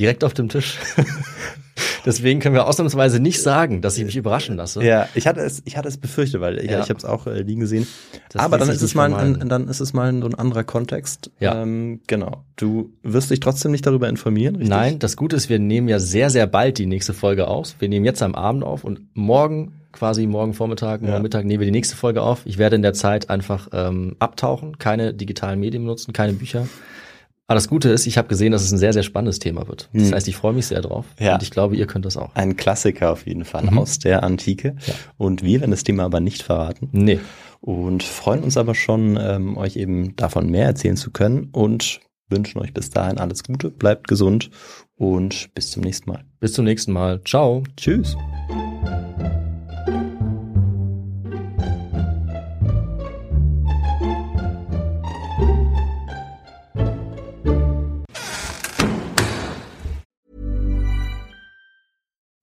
direkt auf dem Tisch. Deswegen können wir ausnahmsweise nicht sagen, dass ich mich überraschen lasse. Ja, ich hatte es, ich hatte es befürchtet, weil ja. Ja. ich habe es auch äh, liegen gesehen. Das Aber dann ist es mal, ein, dann ist es mal so ein anderer Kontext. Ja. Ähm, genau. Du wirst dich trotzdem nicht darüber informieren, richtig? Nein, das Gute ist, wir nehmen ja sehr, sehr bald die nächste Folge auf. Wir nehmen jetzt am Abend auf und morgen, quasi morgen Vormittag, morgen Ja. Mittag nehmen wir die nächste Folge auf. Ich werde in der Zeit einfach ähm, abtauchen, keine digitalen Medien benutzen, keine Bücher. Aber das Gute ist, ich habe gesehen, dass es ein sehr, sehr spannendes Thema wird. Das Hm. heißt, ich freue mich sehr drauf. Ja. Und ich glaube, ihr könnt das auch. Ein Klassiker auf jeden Fall Mhm. aus der Antike. Ja. Und wir werden das Thema aber nicht verraten. Nee. Und freuen uns aber schon, ähm, euch eben davon mehr erzählen zu können und wünschen euch bis dahin alles Gute, bleibt gesund und bis zum nächsten Mal. Bis zum nächsten Mal. Ciao. Tschüss.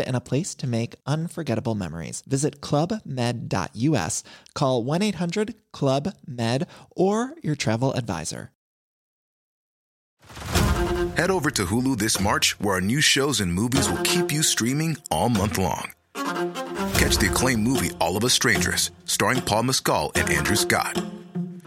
and a place to make unforgettable memories. Visit clubmed.us, call 1 800 Club Med, or your travel advisor. Head over to Hulu this March, where our new shows and movies will keep you streaming all month long. Catch the acclaimed movie All of Us Strangers, starring Paul Mescal and Andrew Scott.